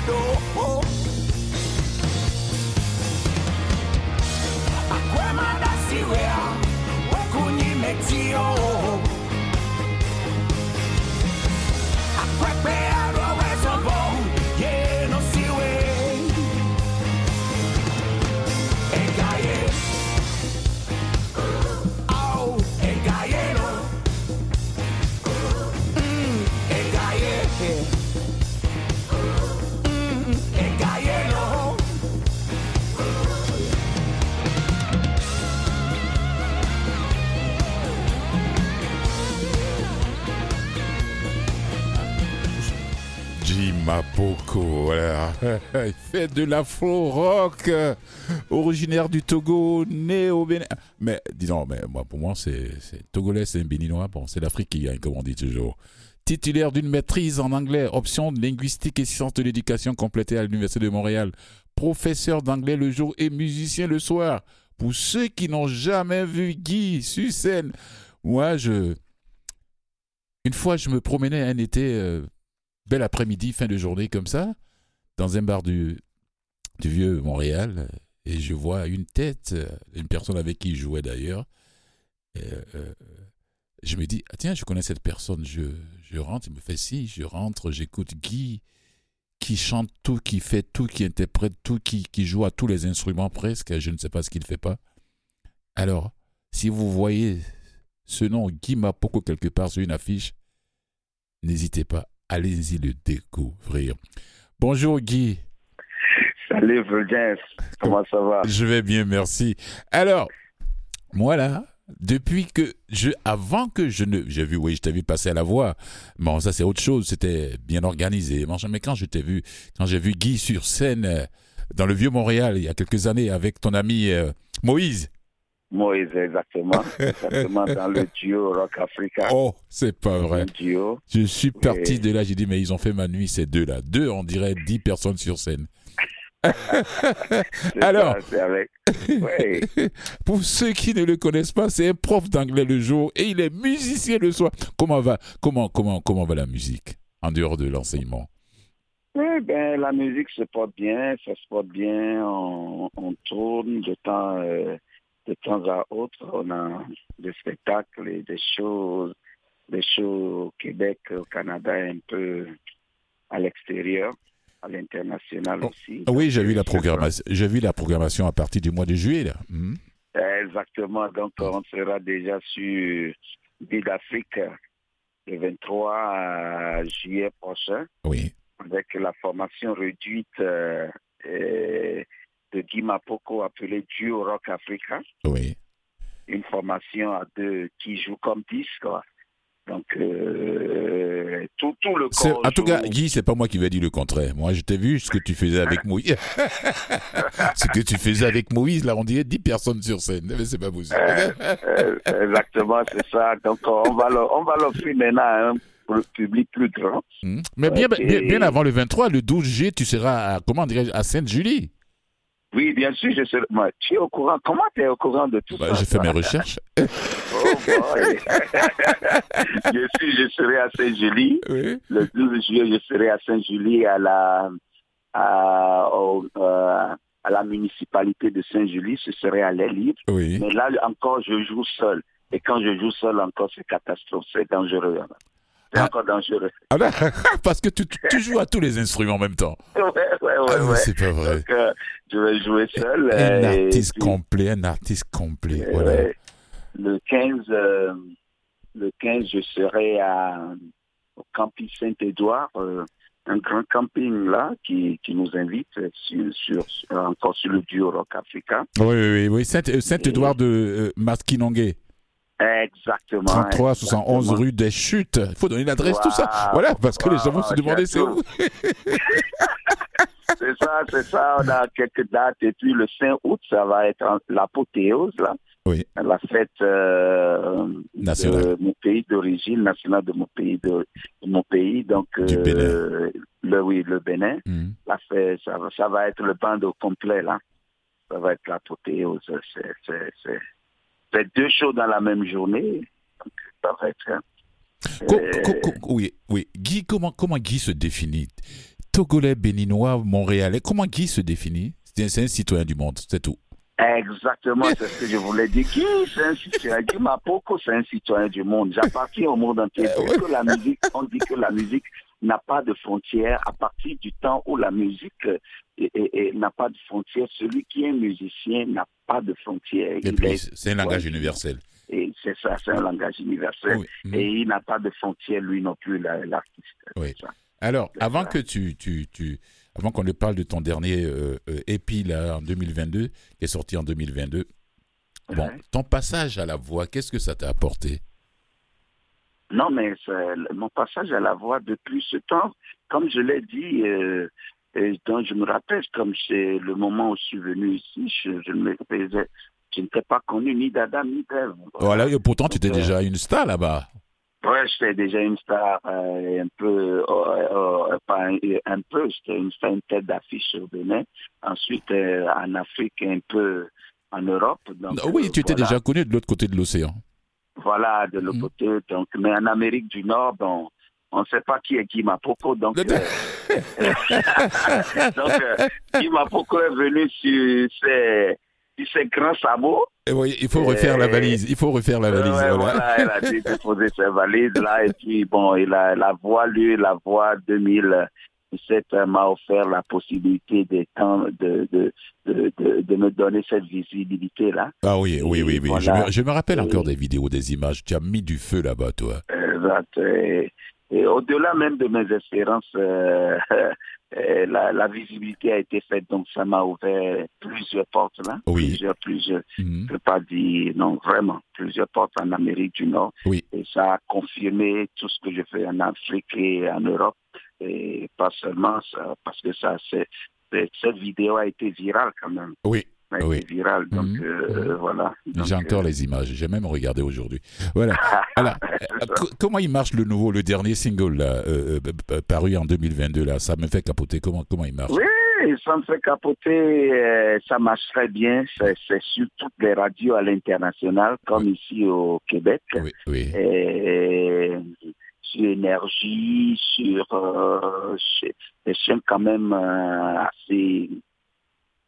lado. Oh. Aquema da Silvia. Voilà. Il fait de l'afro-rock, euh, originaire du Togo, né au Bénin. Mais disons, mais moi, pour moi, c'est Togolais, c'est Béninois. Bon, c'est l'Afrique qui gagne, comme on dit toujours. Titulaire d'une maîtrise en anglais, option linguistique et sciences de l'éducation complétée à l'Université de Montréal. Professeur d'anglais le jour et musicien le soir. Pour ceux qui n'ont jamais vu Guy sur scène, moi, je. Une fois, je me promenais un été. euh, bel après-midi, fin de journée comme ça, dans un bar du, vieux Montréal, euh, et je vois une tête, euh, une personne avec qui je jouais d'ailleurs. Euh, je me dis, ah, tiens, je connais cette personne. Je, rentre, il me fait si, je rentre, j'écoute Guy, qui chante tout, qui fait tout, qui interprète tout, qui, qui joue à tous les instruments presque. Je ne sais pas ce qu'il ne fait pas. Alors, si vous voyez ce nom Guy Mapoko quelque part sur une affiche, n'hésitez pas, allez-y le découvrir. Bonjour Guy. Salut Fulgence, comment ça va? Je vais bien, merci. Alors, moi là, depuis que je, avant que je ne, j'ai vu, oui, je t'ai vu passer à la voix. Bon, ça c'est autre chose, c'était bien organisé. Mais quand je t'ai vu, quand j'ai vu Guy sur scène euh, dans le vieux Montréal il y a quelques années avec ton ami euh, Moïse. Moïse, exactement. exactement dans le duo Rock Africa. Oh, c'est pas vrai. Duo. Je suis parti de là, j'ai dit, mais ils ont fait ma nuit, ces deux-là. Deux, on dirait dix personnes sur scène. Alors. ça, c'est avec. Oui. Pour ceux qui ne le connaissent pas, c'est un prof d'anglais le jour et il est musicien le soir. Comment va, comment, comment, comment va la musique en dehors de l'enseignement? Oui, ben, la musique se porte bien, ça se porte bien, on, on tourne de temps, euh, de temps à autre, on a des spectacles et des shows, des shows au Québec, au Canada, et un peu à l'extérieur, à l'international Oh, aussi. Oui, j'ai vu la Donc, c'est ça. programmation. J'ai vu la programmation à partir du mois de juillet là. Mhm. Exactement. Donc, on sera déjà sur Bid Afrique le 23 juillet prochain Oui. avec la formation réduite euh, euh, de Guy Mapoko appelée Duo Rock Africa. Oui. Une formation à deux qui joue comme 10, quoi. Donc, euh, tout, tout le corps En tout cas. Guy, c'est pas moi qui vais dire le contraire. Moi, je t'ai vu ce que tu faisais avec Moïse. ce que tu faisais avec Moïse, là, on dirait 10 personnes sur scène. Mais c'est pas possible. Euh, exactement, c'est ça. Donc, on va le, l'offrir maintenant à un public plus grand. Mhm. Mais bien, bien, bien avant le 23, le 12 juillet, tu seras à, comment dirais à Sainte-Julie. Oui, bien sûr, je serai. Moi, tu es au courant. Comment tu es au courant de tout Bah, ça J'ai fait mes recherches. Oh je suis, je serai à Saint-Julie. Oui. Le 12 juillet, je serai à Saint-Julie à la, à, au- euh, à la municipalité de Saint-Julie. Ce serait à l'air libre. Oui. Mais là encore, je joue seul. Et quand je joue seul, encore, c'est catastrophe. C'est dangereux. C'est Ah. encore dangereux. Ah ben, parce que tu, tu joues à tous les instruments en même temps. Ouais, ouais, ouais, Ah, ouais. c'est pas vrai. Donc, euh, je vais jouer seul. Un euh, et artiste puis- complet, un artiste complet. Voilà. ouais. Le 15, euh, le 15, je serai à, au camping Saint-Édouard, euh, un grand camping là qui, qui nous invite sur, sur, sur- encore sur le duo Rock Africa. Oui, oui, oui. oui. Saint- Saint-Édouard de Maskinongé, Exactement. 33 71 exactement. rue des Chutes. Il faut donner l'adresse, tout ça. Wow. Voilà, parce que les gens vont Wow, se demander c'est où. C'est ça, c'est ça. On a quelques dates et puis le 5 août, ça va être l'apothéose là. Oui. La fête euh, Nationale. de mon pays d'origine, nationale de mon pays de, de mon pays. Donc Du euh, Bénin. le oui, le Bénin. La fête, ça, va- ça va être le band au complet là. Ça va être l'apothéose. C'est deux shows dans la même journée. Ça va être. hein. Co- co- co- oui, oui. Guy, comment, comment Guy se définit? Togolais, béninois, montréalais, comment Guy se définit? C'est un- citoyen du monde, c'est tout. Exactement, c'est ce que je voulais dire. Qui c'est un citoyen Guy Mapoko, c'est un citoyen du monde. J'appartiens au monde entier. Euh, que la musique, on dit que la musique n'a pas de frontières. À partir du temps où la musique n'a pas de frontières, celui qui est musicien n'a pas de frontières. Et puis, c'est un langage ouais, universel. Et c'est ça, c'est un langage universel. Oui. Et il n'a pas de frontières, lui non plus, la- l'artiste. Oui. Alors, avant ça. que tu, tu, tu avant qu'on ne parle de ton dernier euh, euh, épi là en 2022 qui est sorti en 2022. Bon, ton passage à la voix, qu'est-ce que ça t'a apporté? Non, mais mon passage à la voix depuis ce temps, comme je l'ai dit, euh, et dont je me rappelle, comme c'est le moment où je suis venu ici, je, je ne me faisais- je n'étais pas connu ni d'Adam ni d'Ève. Voilà, et pourtant tu étais Donc, euh, déjà une star là-bas. Ouais, j'étais déjà une star euh, un peu, euh, euh, pas un, un peu, j'étais une, une tête d'affiche au Bénin. Ensuite, euh, en Afrique, un peu en Europe. Donc, oui, tu étais voilà. déjà connu de l'autre côté de l'océan. Voilà, de l'autre Mhm. côté. Donc, mais en Amérique du Nord, bon, on ne sait pas qui est Guy Mapoko. Donc, euh, donc euh, Guy Mapoko est venu sur ses, sur ses grands sabots. Et oui, il faut refaire la valise. Il faut refaire la valise. Ouais, voilà. elle a dû déposer ses valises là. Et puis, bon, il a, la voix, lui, la voix 2017 euh, m'a offert la possibilité de, de, de, de, de, me donner cette visibilité là. Ah oui, oui, oui, oui. Je, me, je me rappelle encore Et- des vidéos, des images. Tu as mis du feu là-bas, toi. Exact. Et, et au-delà même de mes espérances, euh, euh, la, la visibilité a été faite, donc ça m'a ouvert plusieurs portes là. Oui. Plusieurs, plusieurs. Mhm. Je peux pas dire, non, vraiment, plusieurs portes en Amérique du Nord. Oui. Et ça a confirmé tout ce que je fais en Afrique et en Europe. Et pas seulement ça, parce que ça, c'est, cette vidéo a été virale quand même. Oui, Oui. virale, donc Mhm. euh, Mhm. voilà. J'ai encore euh, les images. J'ai même regardé aujourd'hui. Voilà. Alors, euh, comment il marche le nouveau, le dernier single là, euh, paru en 2022 là? Ça me fait capoter. Comment, comment il marche? Oui, ça me fait capoter, ça marche très bien. C'est sur toutes les radios à l'international, comme ici au Québec. Oui, oui. Et, sur Énergie, sur euh, des chaînes quand même euh, assez,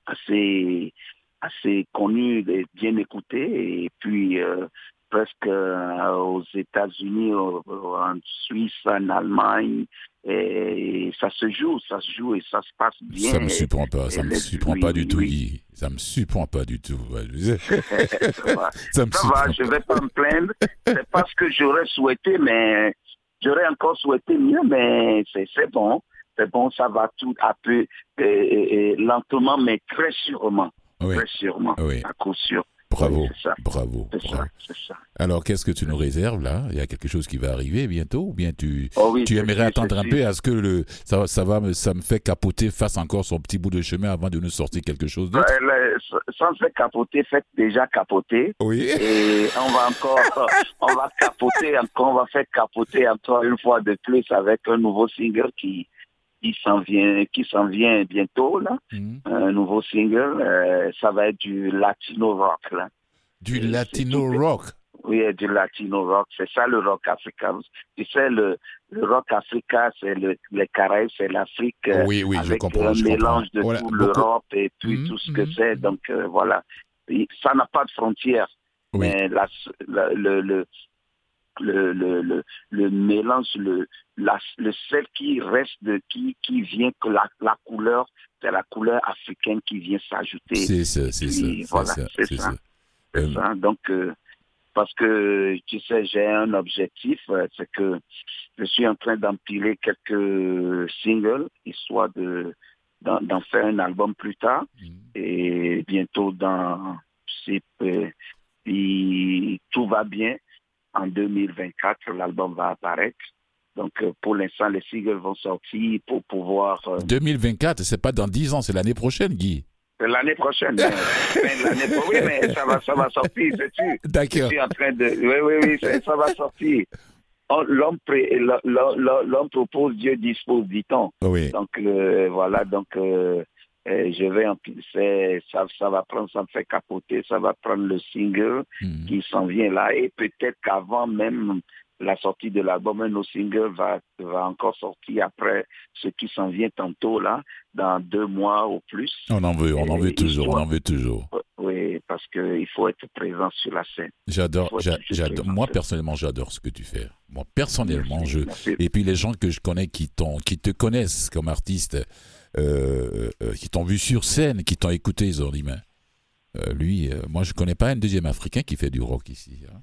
assez, assez connues et bien écoutées. Et puis, euh, presque euh, aux États-Unis, en Suisse, en Allemagne. Et ça se joue, ça se joue et ça se passe bien. Ça me surprend pas. Ça me surprend oui, pas du tout, oui. Ça me surprend pas du tout. Ça va. ça me Ça va, je vais pas me plaindre. C'est pas ce que j'aurais souhaité, mais j'aurais encore souhaité mieux, mais c'est bon. C'est bon, ça va tout un peu et, et- et lentement, mais très sûrement. Oui, Très sûrement. oui. À coup sûr. Bravo, Oui, ça. bravo, ça, ça. Alors, qu'est-ce que tu nous réserves là? Il y a quelque chose qui va arriver bientôt ou bien tu, Oh oui, tu aimerais attendre un peu à ce que le ça, ça va me ça me fait capoter fasse encore son petit bout de chemin avant de nous sortir quelque chose d'autre? Le- sans faire capoter, faites déjà capoter. Oui. Et on va encore, on va capoter encore, on va faire capoter encore une fois de plus avec un nouveau single qui, qui s'en vient, qui s'en vient bientôt là. Mhm. Un nouveau single, euh, ça va être du latino rock là. Du Et latino rock? Oui, du latino rock, c'est ça le rock africain. Tu sais, le, le rock africain, c'est le, les Caraïbes, c'est l'Afrique. euh, oui, oui, je avec comprends. un je mélange comprends. de Voilà, tout l'Europe et puis Mhm, tout ce que mhm, c'est. Donc euh, voilà, ça n'a pas de frontières. Oui. Mais la, la- le, le, le, le, le, le mélange, le, la, le sel qui reste, de, qui, qui vient, que la, la couleur, c'est la couleur africaine qui vient s'ajouter. C'est ça, c'est ça, voilà, ça, c'est ça. Euh, ça. Donc, euh, parce que, tu sais, j'ai un objectif, euh, c'est que je suis en train d'empiler quelques singles, histoire de d'en faire un album plus tard. Mhm. Et bientôt, dans, si, si tout va bien, en 2024, l'album va apparaître. Donc, euh, pour l'instant, les singles vont sortir pour pouvoir... euh, 2024, c'est pas dans 10 ans, c'est l'année prochaine, Guy. c'est l'année prochaine. de l'année pro- oui, mais ça va, ça va sortir, sais-tu Je D'accord. suis en train de... Oui, oui, oui, ça, ça va sortir. On- L'homme pré- propose, Dieu dispose, dit-on. Oui. Donc, euh, voilà, donc euh, euh, je vais en ça, ça va prendre, ça me fait capoter, ça va prendre le single Mhm. qui s'en vient là. Et peut-être qu'avant même la sortie de l'album, un autre single va, va encore sortir après ce qui s'en vient tantôt là, dans deux mois ou plus. On en veut, on en veut toujours, on en veut toujours. Oui, parce qu'il faut être présent sur la scène. J'adore. Moi personnellement, j'adore ce que tu fais. Moi personnellement, je Merci. et puis les gens que je connais qui qui te connaissent comme artiste, euh, euh, qui t'ont vu sur scène, qui t'ont écouté, ils ont dit mais euh, lui, moi je connais pas un deuxième Africain qui fait du rock ici. hein.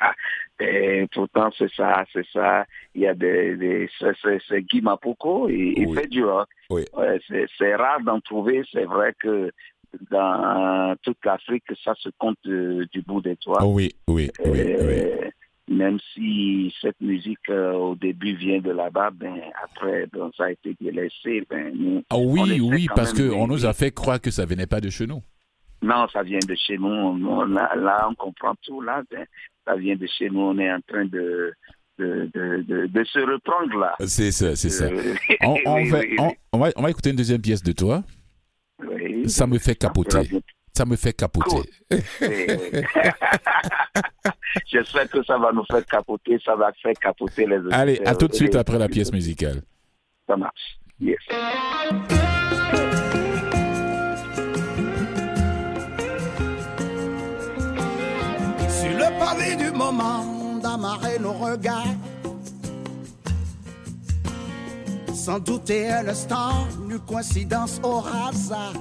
Et pourtant, c'est ça, c'est ça. Il y a des, des c'est, Guy Mapoko, il, il fait du rock. Oui. Ouais, c'est, rare d'en trouver. C'est vrai que dans toute l'Afrique, ça se compte du bout des doigts. Oui, oui, oui, oui. Même si cette musique euh, au début vient de là-bas, ben après, ben, ça a été délaissé. Ben, nous, Ah oui, oui, parce qu'on nous a fait croire que ça venait pas de chez nous. Non, ça vient de chez nous. On- on- là, là, on comprend tout. Là, ben, ça vient de chez nous. On est en train de, de, de, de, de se reprendre là. C'est ça, c'est ça. Euh, On, va, on, on va, on va écouter une deuxième pièce de toi. oui. Ça me fait capoter. Ça me fait capoter. Oui, oui. J'espère que ça va nous faire capoter, ça va faire capoter les Allez, à tout de suite après la pièce musicale. Ça marche. Yes. Sur le pavé du moment, d'amarrer nos regards. Sans douter un instant, nulle coïncidence au hasard.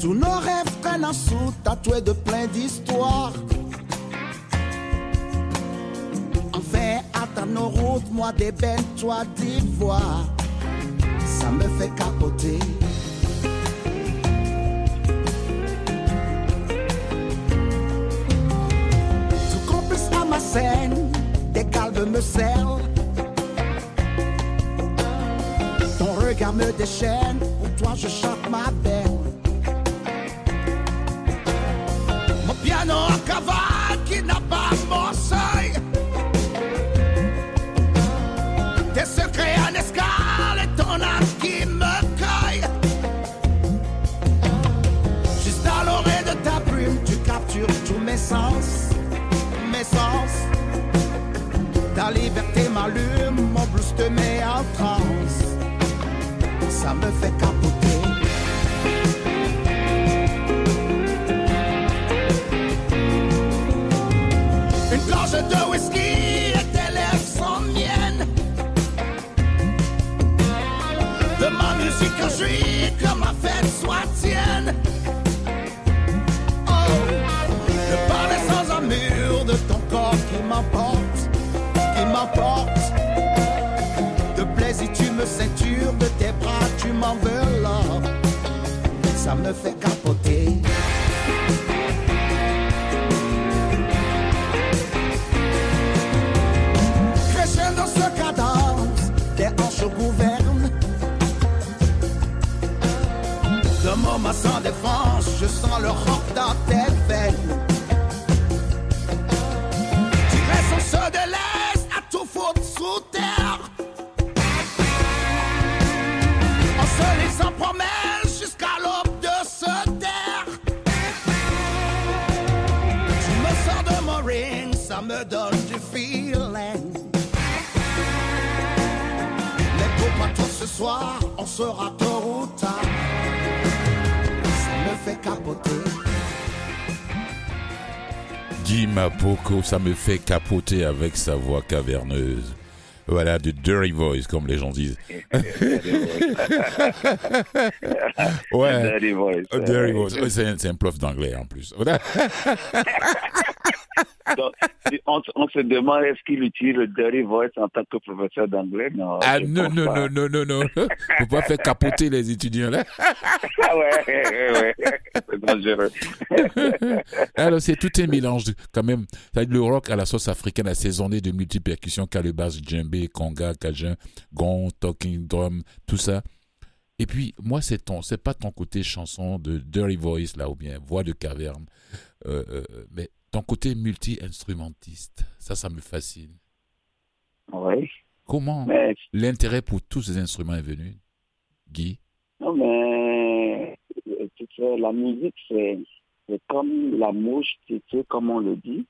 Tous nos rêves prennent en sous, tatoués de plein d'histoires. Enfin, attends nos routes, moi d'ébène, toi d'ivoire. Ça me fait capoter. Tout complice à ma scène, des calmes me serrent. Ton regard me déchaîne, pour toi je chante ma peine. Piano en cavale qui n'a pas ceintures, de tes bras tu m'enveloppes. Ça me fait capoter. Crescendo ce cadence, tes hanches gouvernent. De moment sans défense, je sens le rock soir, on sera tôt ou tard. Ça me fait capoter. Guy Mapoko, ça me fait capoter avec sa voix caverneuse. Voilà, du dirty voice, comme les gens disent. Ouais. Dirty voice. Dirty voice. C'est un, prof d'anglais en plus. Voilà. Donc, on, on se demande est-ce qu'il utilise le dirty voice en tant que professeur d'anglais? Non. Ah non, non, pas. non, non, non, non. Faut pas faire capoter les étudiants là. Ah ouais, ouais, ouais, c'est dangereux. Alors, c'est tout un mélange, de- quand même. Ça le rock à la sauce africaine assaisonné de multi-percussions, calebasse, djembé, conga, cajun, gong, talking drum, tout ça. Et puis, moi, c'est ton, c'est pas ton côté chanson de dirty voice, là, ou bien voix de caverne, euh, euh, mais ton côté multi-instrumentiste. Ça, ça me fascine. Oui. Comment Mais, l'intérêt pour tous ces instruments est venu, Guy? Non, mais euh, tu sais, la musique, c'est c'est comme la mouche, tu sais, comme on le dit.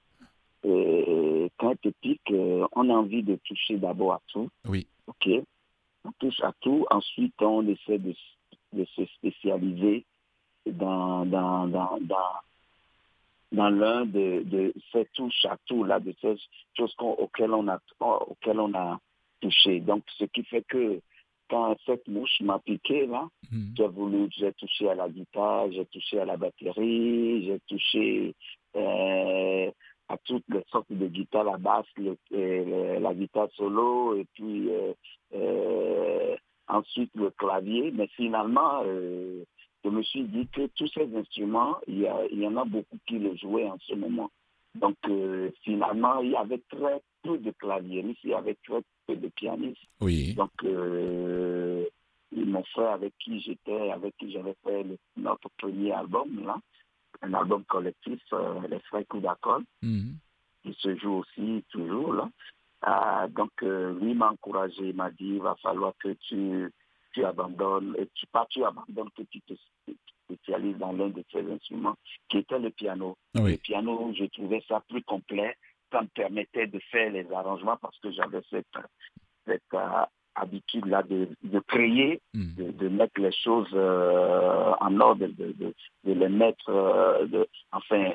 Et quand elle te pique, euh, on a envie de toucher d'abord à tout. Oui. OK. On touche à tout. Ensuite, on essaie de, de se spécialiser dans, dans, dans, dans, dans l'un de, de ces touches à tout, là, de ces choses qu'on- auxquelles, on a, auxquelles on a touché. Donc, ce qui fait que quand cette mouche m'a piqué, là, Mhm. j'ai voulu, j'ai touché à la guitare, j'ai touché à la batterie, j'ai touché euh, à toutes les sortes de guitares, la basse, le- euh, la guitare solo, et puis euh, euh, ensuite le clavier. Mais finalement, euh, je me suis dit que tous ces instruments, il y, a- il y en a beaucoup qui les jouaient en ce moment. Donc euh, finalement, il y avait très peu de claviéristes, il y avait très peu de pianistes. Oui. Donc, euh, mon frère avec qui j'étais, avec qui j'avais fait le- notre premier album, là, un album collectif, euh, Les Frères Koudakol, Mhm. qui se joue aussi toujours là. Ah, donc, euh, lui m'a encouragé, il m'a dit, il va falloir que tu, tu abandonnes, et tu, pas tu abandonnes, que tu te spécialises dans l'un de ces instruments, qui était le piano. Oui. Le piano, je trouvais ça plus complet. Ça me permettait de faire les arrangements parce que j'avais cette, cette euh, habitude-là de, de créer, Mhm. de, de mettre les choses euh, en ordre, de, de, les mettre, euh, de, enfin,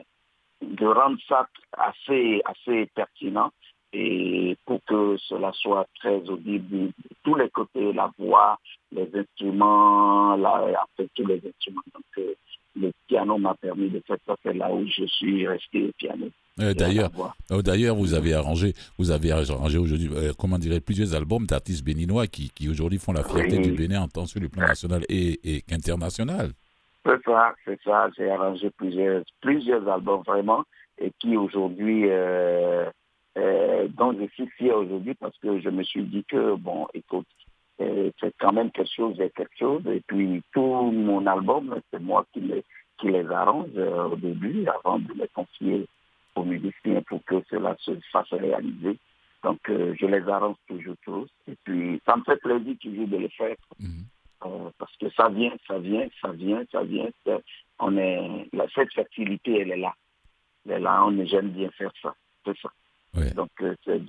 de rendre ça assez, assez pertinent et pour que cela soit très audible de tous les côtés, la voix, les instruments, la, enfin, tous les instruments. Donc, euh, le piano m'a permis de faire ça, c'est là où je suis resté piano. Euh, D'ailleurs, euh, d'ailleurs, vous avez arrangé, vous avez arrangé aujourd'hui, euh, comment dirais plusieurs albums d'artistes béninois qui, qui aujourd'hui font la fierté Oui. du Bénin en tant sur le plan national et, et qu'international. C'est ça, c'est ça. J'ai arrangé plusieurs, plusieurs albums vraiment et qui aujourd'hui, euh, dont je suis fier aujourd'hui parce que je me suis dit que, bon, écoute, euh, c'est quand même quelque chose et quelque chose. Et puis tout mon album, c'est moi qui les, qui les arrange euh, au début avant de les confier aux musiciens pour que cela se fasse réaliser. Donc euh, je les arrange toujours tous. Et puis ça me fait plaisir toujours de le faire. Mhm. Euh, parce que ça vient, ça vient, ça vient, ça vient. On est, cette fertilité, elle est là. Elle est là, on j'aime bien faire ça. C'est ça. Donc, euh, c'est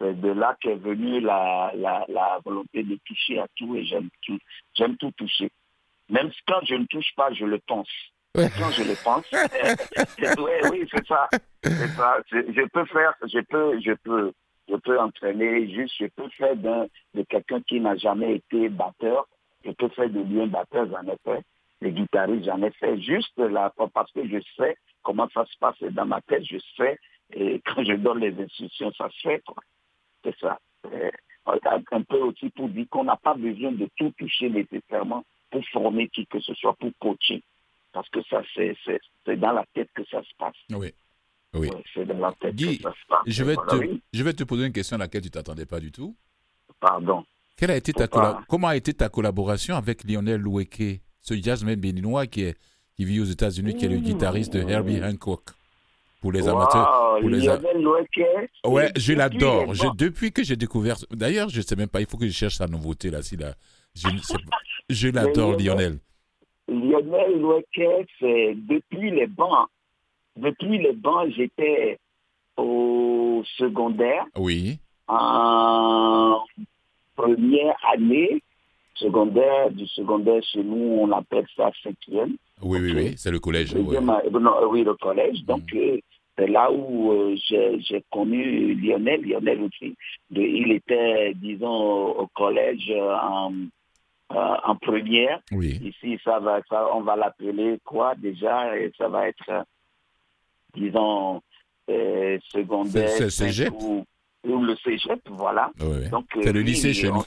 de là qu'est venue la, la, la volonté de toucher à tout et j'aime tout. J'aime tout toucher. Même quand je ne touche pas, je le pense. Ouais. Quand je le pense, ouais, oui, c'est ça. Je, peux faire, je peux, je peux, je peux entraîner juste, je peux faire de quelqu'un qui n'a jamais été batteur, je peux faire de lui un batteur, j'en ai fait. Les guitaristes, j'en ai fait juste là, parce que je sais comment ça se passe dans ma tête, je sais, et quand je donne les instructions, ça se fait. C'est ça. Euh, un peu aussi pour dire qu'on n'a pas besoin de tout toucher nécessairement pour former qui que ce soit, pour coacher. Parce que ça, c'est dans la tête que ça se passe. Oui. Oui. Ouais, c'est dans la tête Guy, que ça se passe. Je vais, Voilà, te, oui. je vais te poser une question à laquelle tu t'attendais pas du tout. Pardon. Quelle a été ta Faut pas. colla- Comment a été ta collaboration avec Lionel Loueke, ce jazzman béninois qui, est, qui vit aux États-Unis, qui est le guitariste de Herbie Hancock? Pour les amateurs. Pour les a- Ouais, je l'adore. Je-. Depuis que j'ai découvert. D'ailleurs, je sais même pas, il faut que je cherche sa nouveauté là. Si là je. Je l'adore, Lionel. Lionel Loueke, c'est depuis les bancs. Depuis les bancs, j'étais au secondaire, Oui. en première année secondaire. Du secondaire, chez nous, on appelle ça cinquième. Oui, oui, oui. C'est le collège. ouais. Euh, non, euh, oui, le collège. Donc, euh, c'est là où euh, j'ai connu Lionel. Lionel aussi. De- il était, disons, au, collège en, euh, en première. Oui. Ici, ça va, ça, on va l'appeler quoi déjà? Et ça va être, disons, euh, secondaire. C'est- c'est cinq cégep. Ou, ou le cégep, voilà. Ouais, ouais. Donc, C'est le lycée chez nous.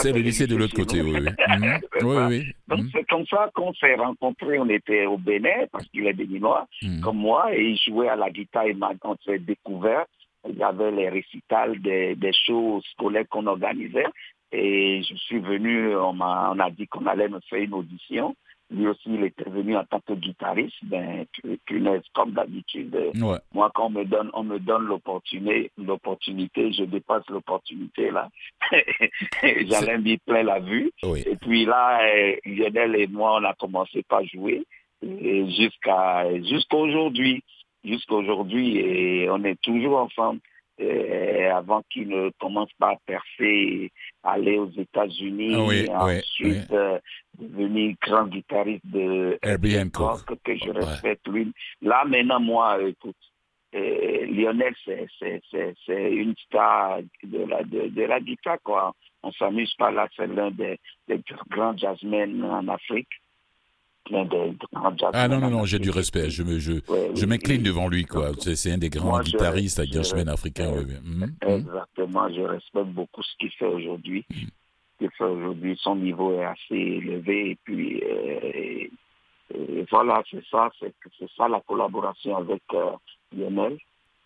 C'est le lycée de l'autre côté, oui. Oui, Mhm. Oui, oui. Donc Mhm. c'est comme ça qu'on s'est rencontrés. On était au Bénin parce qu'il est béninois Mhm. comme moi et il jouait à la guitare. Et on s'est découvert. Il y avait les récitals des, des shows scolaires qu'on organisait. Et je suis venu, on, m'a- on a dit qu'on allait me faire une audition. Lui aussi, il était venu en tant que guitariste. Ben, punaise, comme d'habitude, Ouais. moi, quand on me donne, on me donne l'opportunité, l'opportunité, je dépasse l'opportunité là. J'allais m'y plein la vue. Oui. Et puis là, euh, Lionel et moi, on a commencé par jouer jusqu'à jusqu'à aujourd'hui, jusqu'à aujourd'hui, et on est toujours ensemble. Et avant qu'il ne commence par percer, aller aux États-Unis, Ah oui, et oui, ensuite oui. euh, devenir grand guitariste de Hancock. que je Ouais. respecte lui. Là maintenant, moi, écoute, euh, Lionel, c'est une star de la, de, de la guitare, quoi. On s'amuse pas là, c'est l'un des, des grands jazzmen en Afrique. L'un des grands jazzmen. Ah non, non, non, j'ai du respect. Je me, je, Ouais, je oui, m'incline oui. devant lui, quoi. C'est c'est un des grands moi, guitaristes, je- jazzmen africains. euh, oui. Mhm, mhm. Exactement, je respecte beaucoup ce qu'il fait aujourd'hui. Ce qu'il fait aujourd'hui, son niveau est assez élevé. Et puis, euh, et- et voilà, c'est ça, c'est c'est ça la collaboration avec euh, Lionel,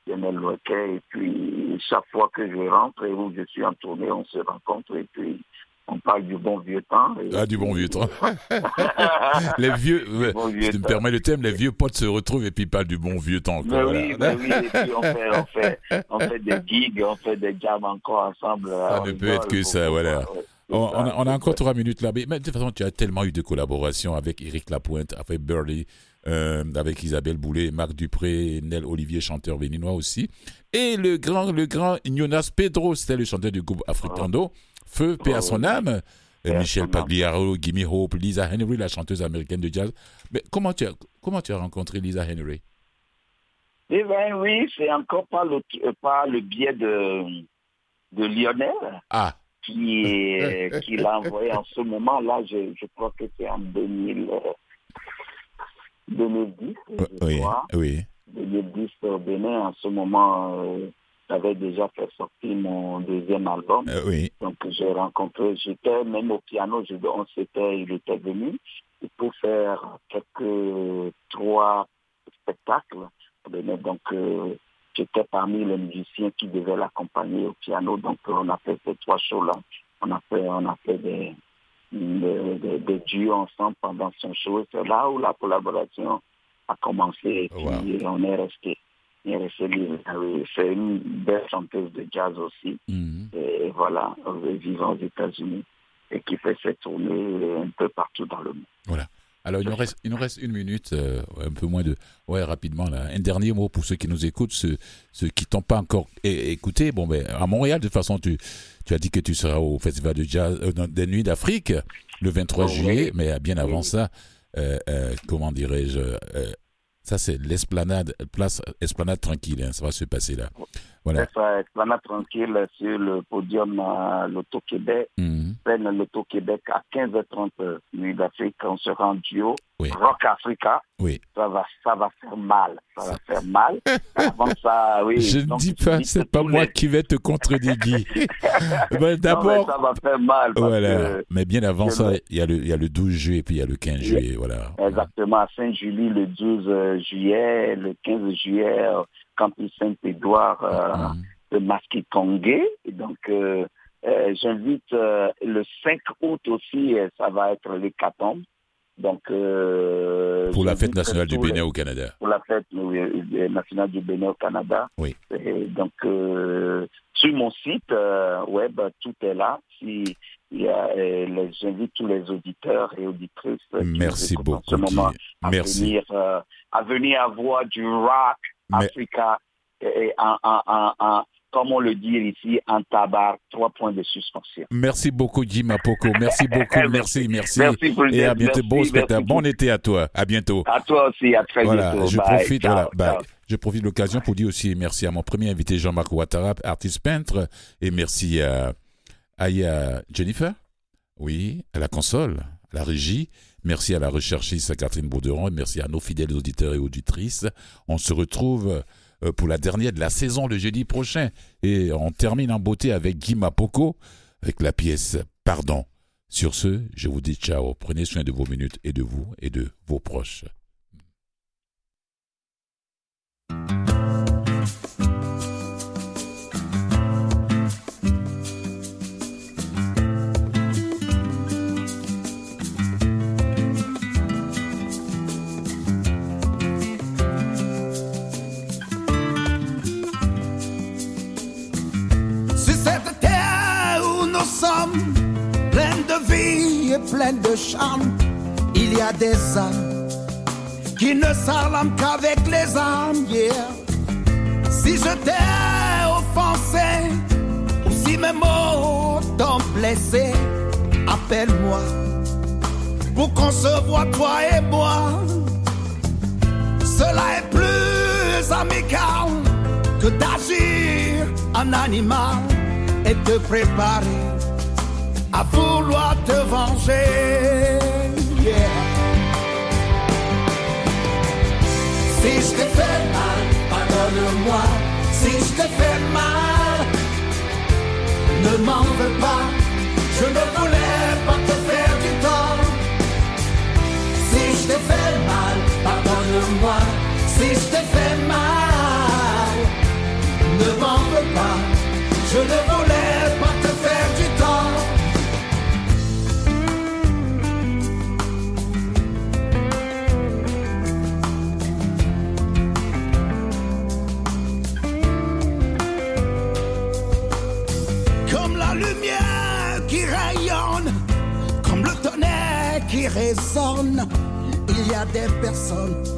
Lionel Loquet. Et puis, chaque fois que je rentre et où je suis en tournée, on se rencontre et puis on parle du bon vieux temps. Et- Ah, du bon vieux temps. les vieux, ouais, bon vieux si tu me permets le thème, les vieux potes se retrouvent et puis parlent du bon vieux temps. quoi, Mais voilà. oui, mais oui, et puis on fait, on fait, on fait des gigs, on fait des jams encore ensemble. Ça ne peut être que ça, voilà. On, on a, on a encore trois minutes là, mais, mais de toute façon, tu as tellement eu de collaborations avec Eric Lapointe, avec Burley, euh, avec Isabelle Boulet, Marc Dupré, Nel Olivier, chanteur béninois aussi, et le grand, le grand Jonas Pedro, c'était le chanteur du groupe Africando, Feu, paix à son âme, euh, Michel. Pagliaro, Gimme Hope, Lisa Henry, la chanteuse américaine de jazz. Mais comment tu as, comment tu as rencontré Lisa Henry? Eh ben oui, c'est encore pas le, euh, pas le biais de, de Lionel Ah, qui, est- qui l'a envoyé en ce moment-là. Je, je crois que c'est en 2000, euh, 2010, je oui, crois. oui. 2010 au Bénin. En ce moment, euh, j'avais déjà fait sortir mon deuxième album. euh, oui, Donc j'ai rencontré, j'étais même au piano, je, on s'était, il était venu pour faire quelques trois spectacles. Donc euh, j'étais parmi les musiciens qui devaient l'accompagner au piano. Donc on a fait ces trois shows-là. On a fait, on a fait des, des, des- des duos ensemble pendant son show. C'est là où la collaboration a commencé et puis Wow. on est resté. C'est une belle chanteuse de jazz aussi Mhm. et voilà, vivant aux États-Unis et qui fait ses tournées un peu partout dans le monde. Voilà. Alors, il nous reste, il nous reste une minute, euh, un peu moins de. Ouais, rapidement, là. Un dernier mot pour ceux qui nous écoutent, ceux, ceux qui t'ont pas encore écouté. Bon, ben, à Montréal, de toute façon, tu, tu as dit que tu seras au Festival de Jazz, euh, des Nuits d'Afrique, le 23 Oh, oui. juillet, mais bien avant Oui. ça, euh, comment dirais-je, ça, c'est l'esplanade, place Esplanade Tranquille, hein, ça va se passer là. Voilà. Esplanade tranquille sur le podium à l'Auto-Québec, Mhm. peine l'Auto-Québec à 15h30 euh, Nuit d'Afrique. On sera en duo. Oui. Rock Africa, Oui. ça va, ça va faire mal. Ça va faire mal. Avant ça, oui. Je ne dis pas, c'est pas moi les- qui vais te contredire, Guy. Ben, D'abord, ça va faire mal. Voilà. que, Mais bien avant ça, il y, a le, il y a le 12 juillet et puis il y a le 15 juillet. Voilà. Exactement, à Saint-Julie le 12 euh, juillet, le 15 juillet, euh, Campus Saint-Édouard euh, Mhm. de donc, euh, euh, j'invite euh, le 5 août aussi, ça va être l'hécatombe. Donc, Pour la fête nationale du les- Bénin au Canada. Pour la fête nationale du Bénin au Canada. Oui. Et donc, sur mon site web, tout est là. Si, les- j'invite tous les auditeurs et auditrices qui Merci beaucoup. ce moment à Merci. venir, euh, à venir avoir du rock Mais- Africa et en, en, comme on le dit ici, en tabac, trois points de suspension. Merci beaucoup, Guy Mapoko. Merci beaucoup. merci, merci. Merci Et à merci, bientôt. Bon merci spectacle. Bon été à toi. À bientôt. À toi aussi, à très Voilà, bientôt. je Bye. profite, Ciao, voilà, ciao. je profite de l'occasion pour dire aussi merci à mon premier invité Jean-Marc Ouattara, artiste peintre, et merci à, à, à Jennifer, oui, à la console, à la régie, merci à la recherchiste Catherine Bauderon, et merci à nos fidèles auditeurs et auditrices. On se retrouve euh, pour la dernière de la saison le jeudi prochain, et on termine en beauté avec Guy Mapoko, avec la pièce Pardon. Sur ce, je vous dis ciao, prenez soin de vos minutes et de vous et de vos proches. De charme, il y a des âmes qui ne s'arment qu'avec les armes. yeah. Si je t'ai offensé, ou si mes mots t'ont blessé, appelle-moi pour qu'on toi et moi. Cela est plus amical que d'agir en animal et te préparer à vouloir te venger. Si je t'ai fait mal, pardonne-moi. Si je t'ai fait mal, ne m'en veux pas. Je ne voulais pas te faire du tort. Si je t'ai fait mal, pardonne-moi. Si je t'ai fait mal, ne m'en veux pas. Je ne voulais qui résonne, il y a des personnes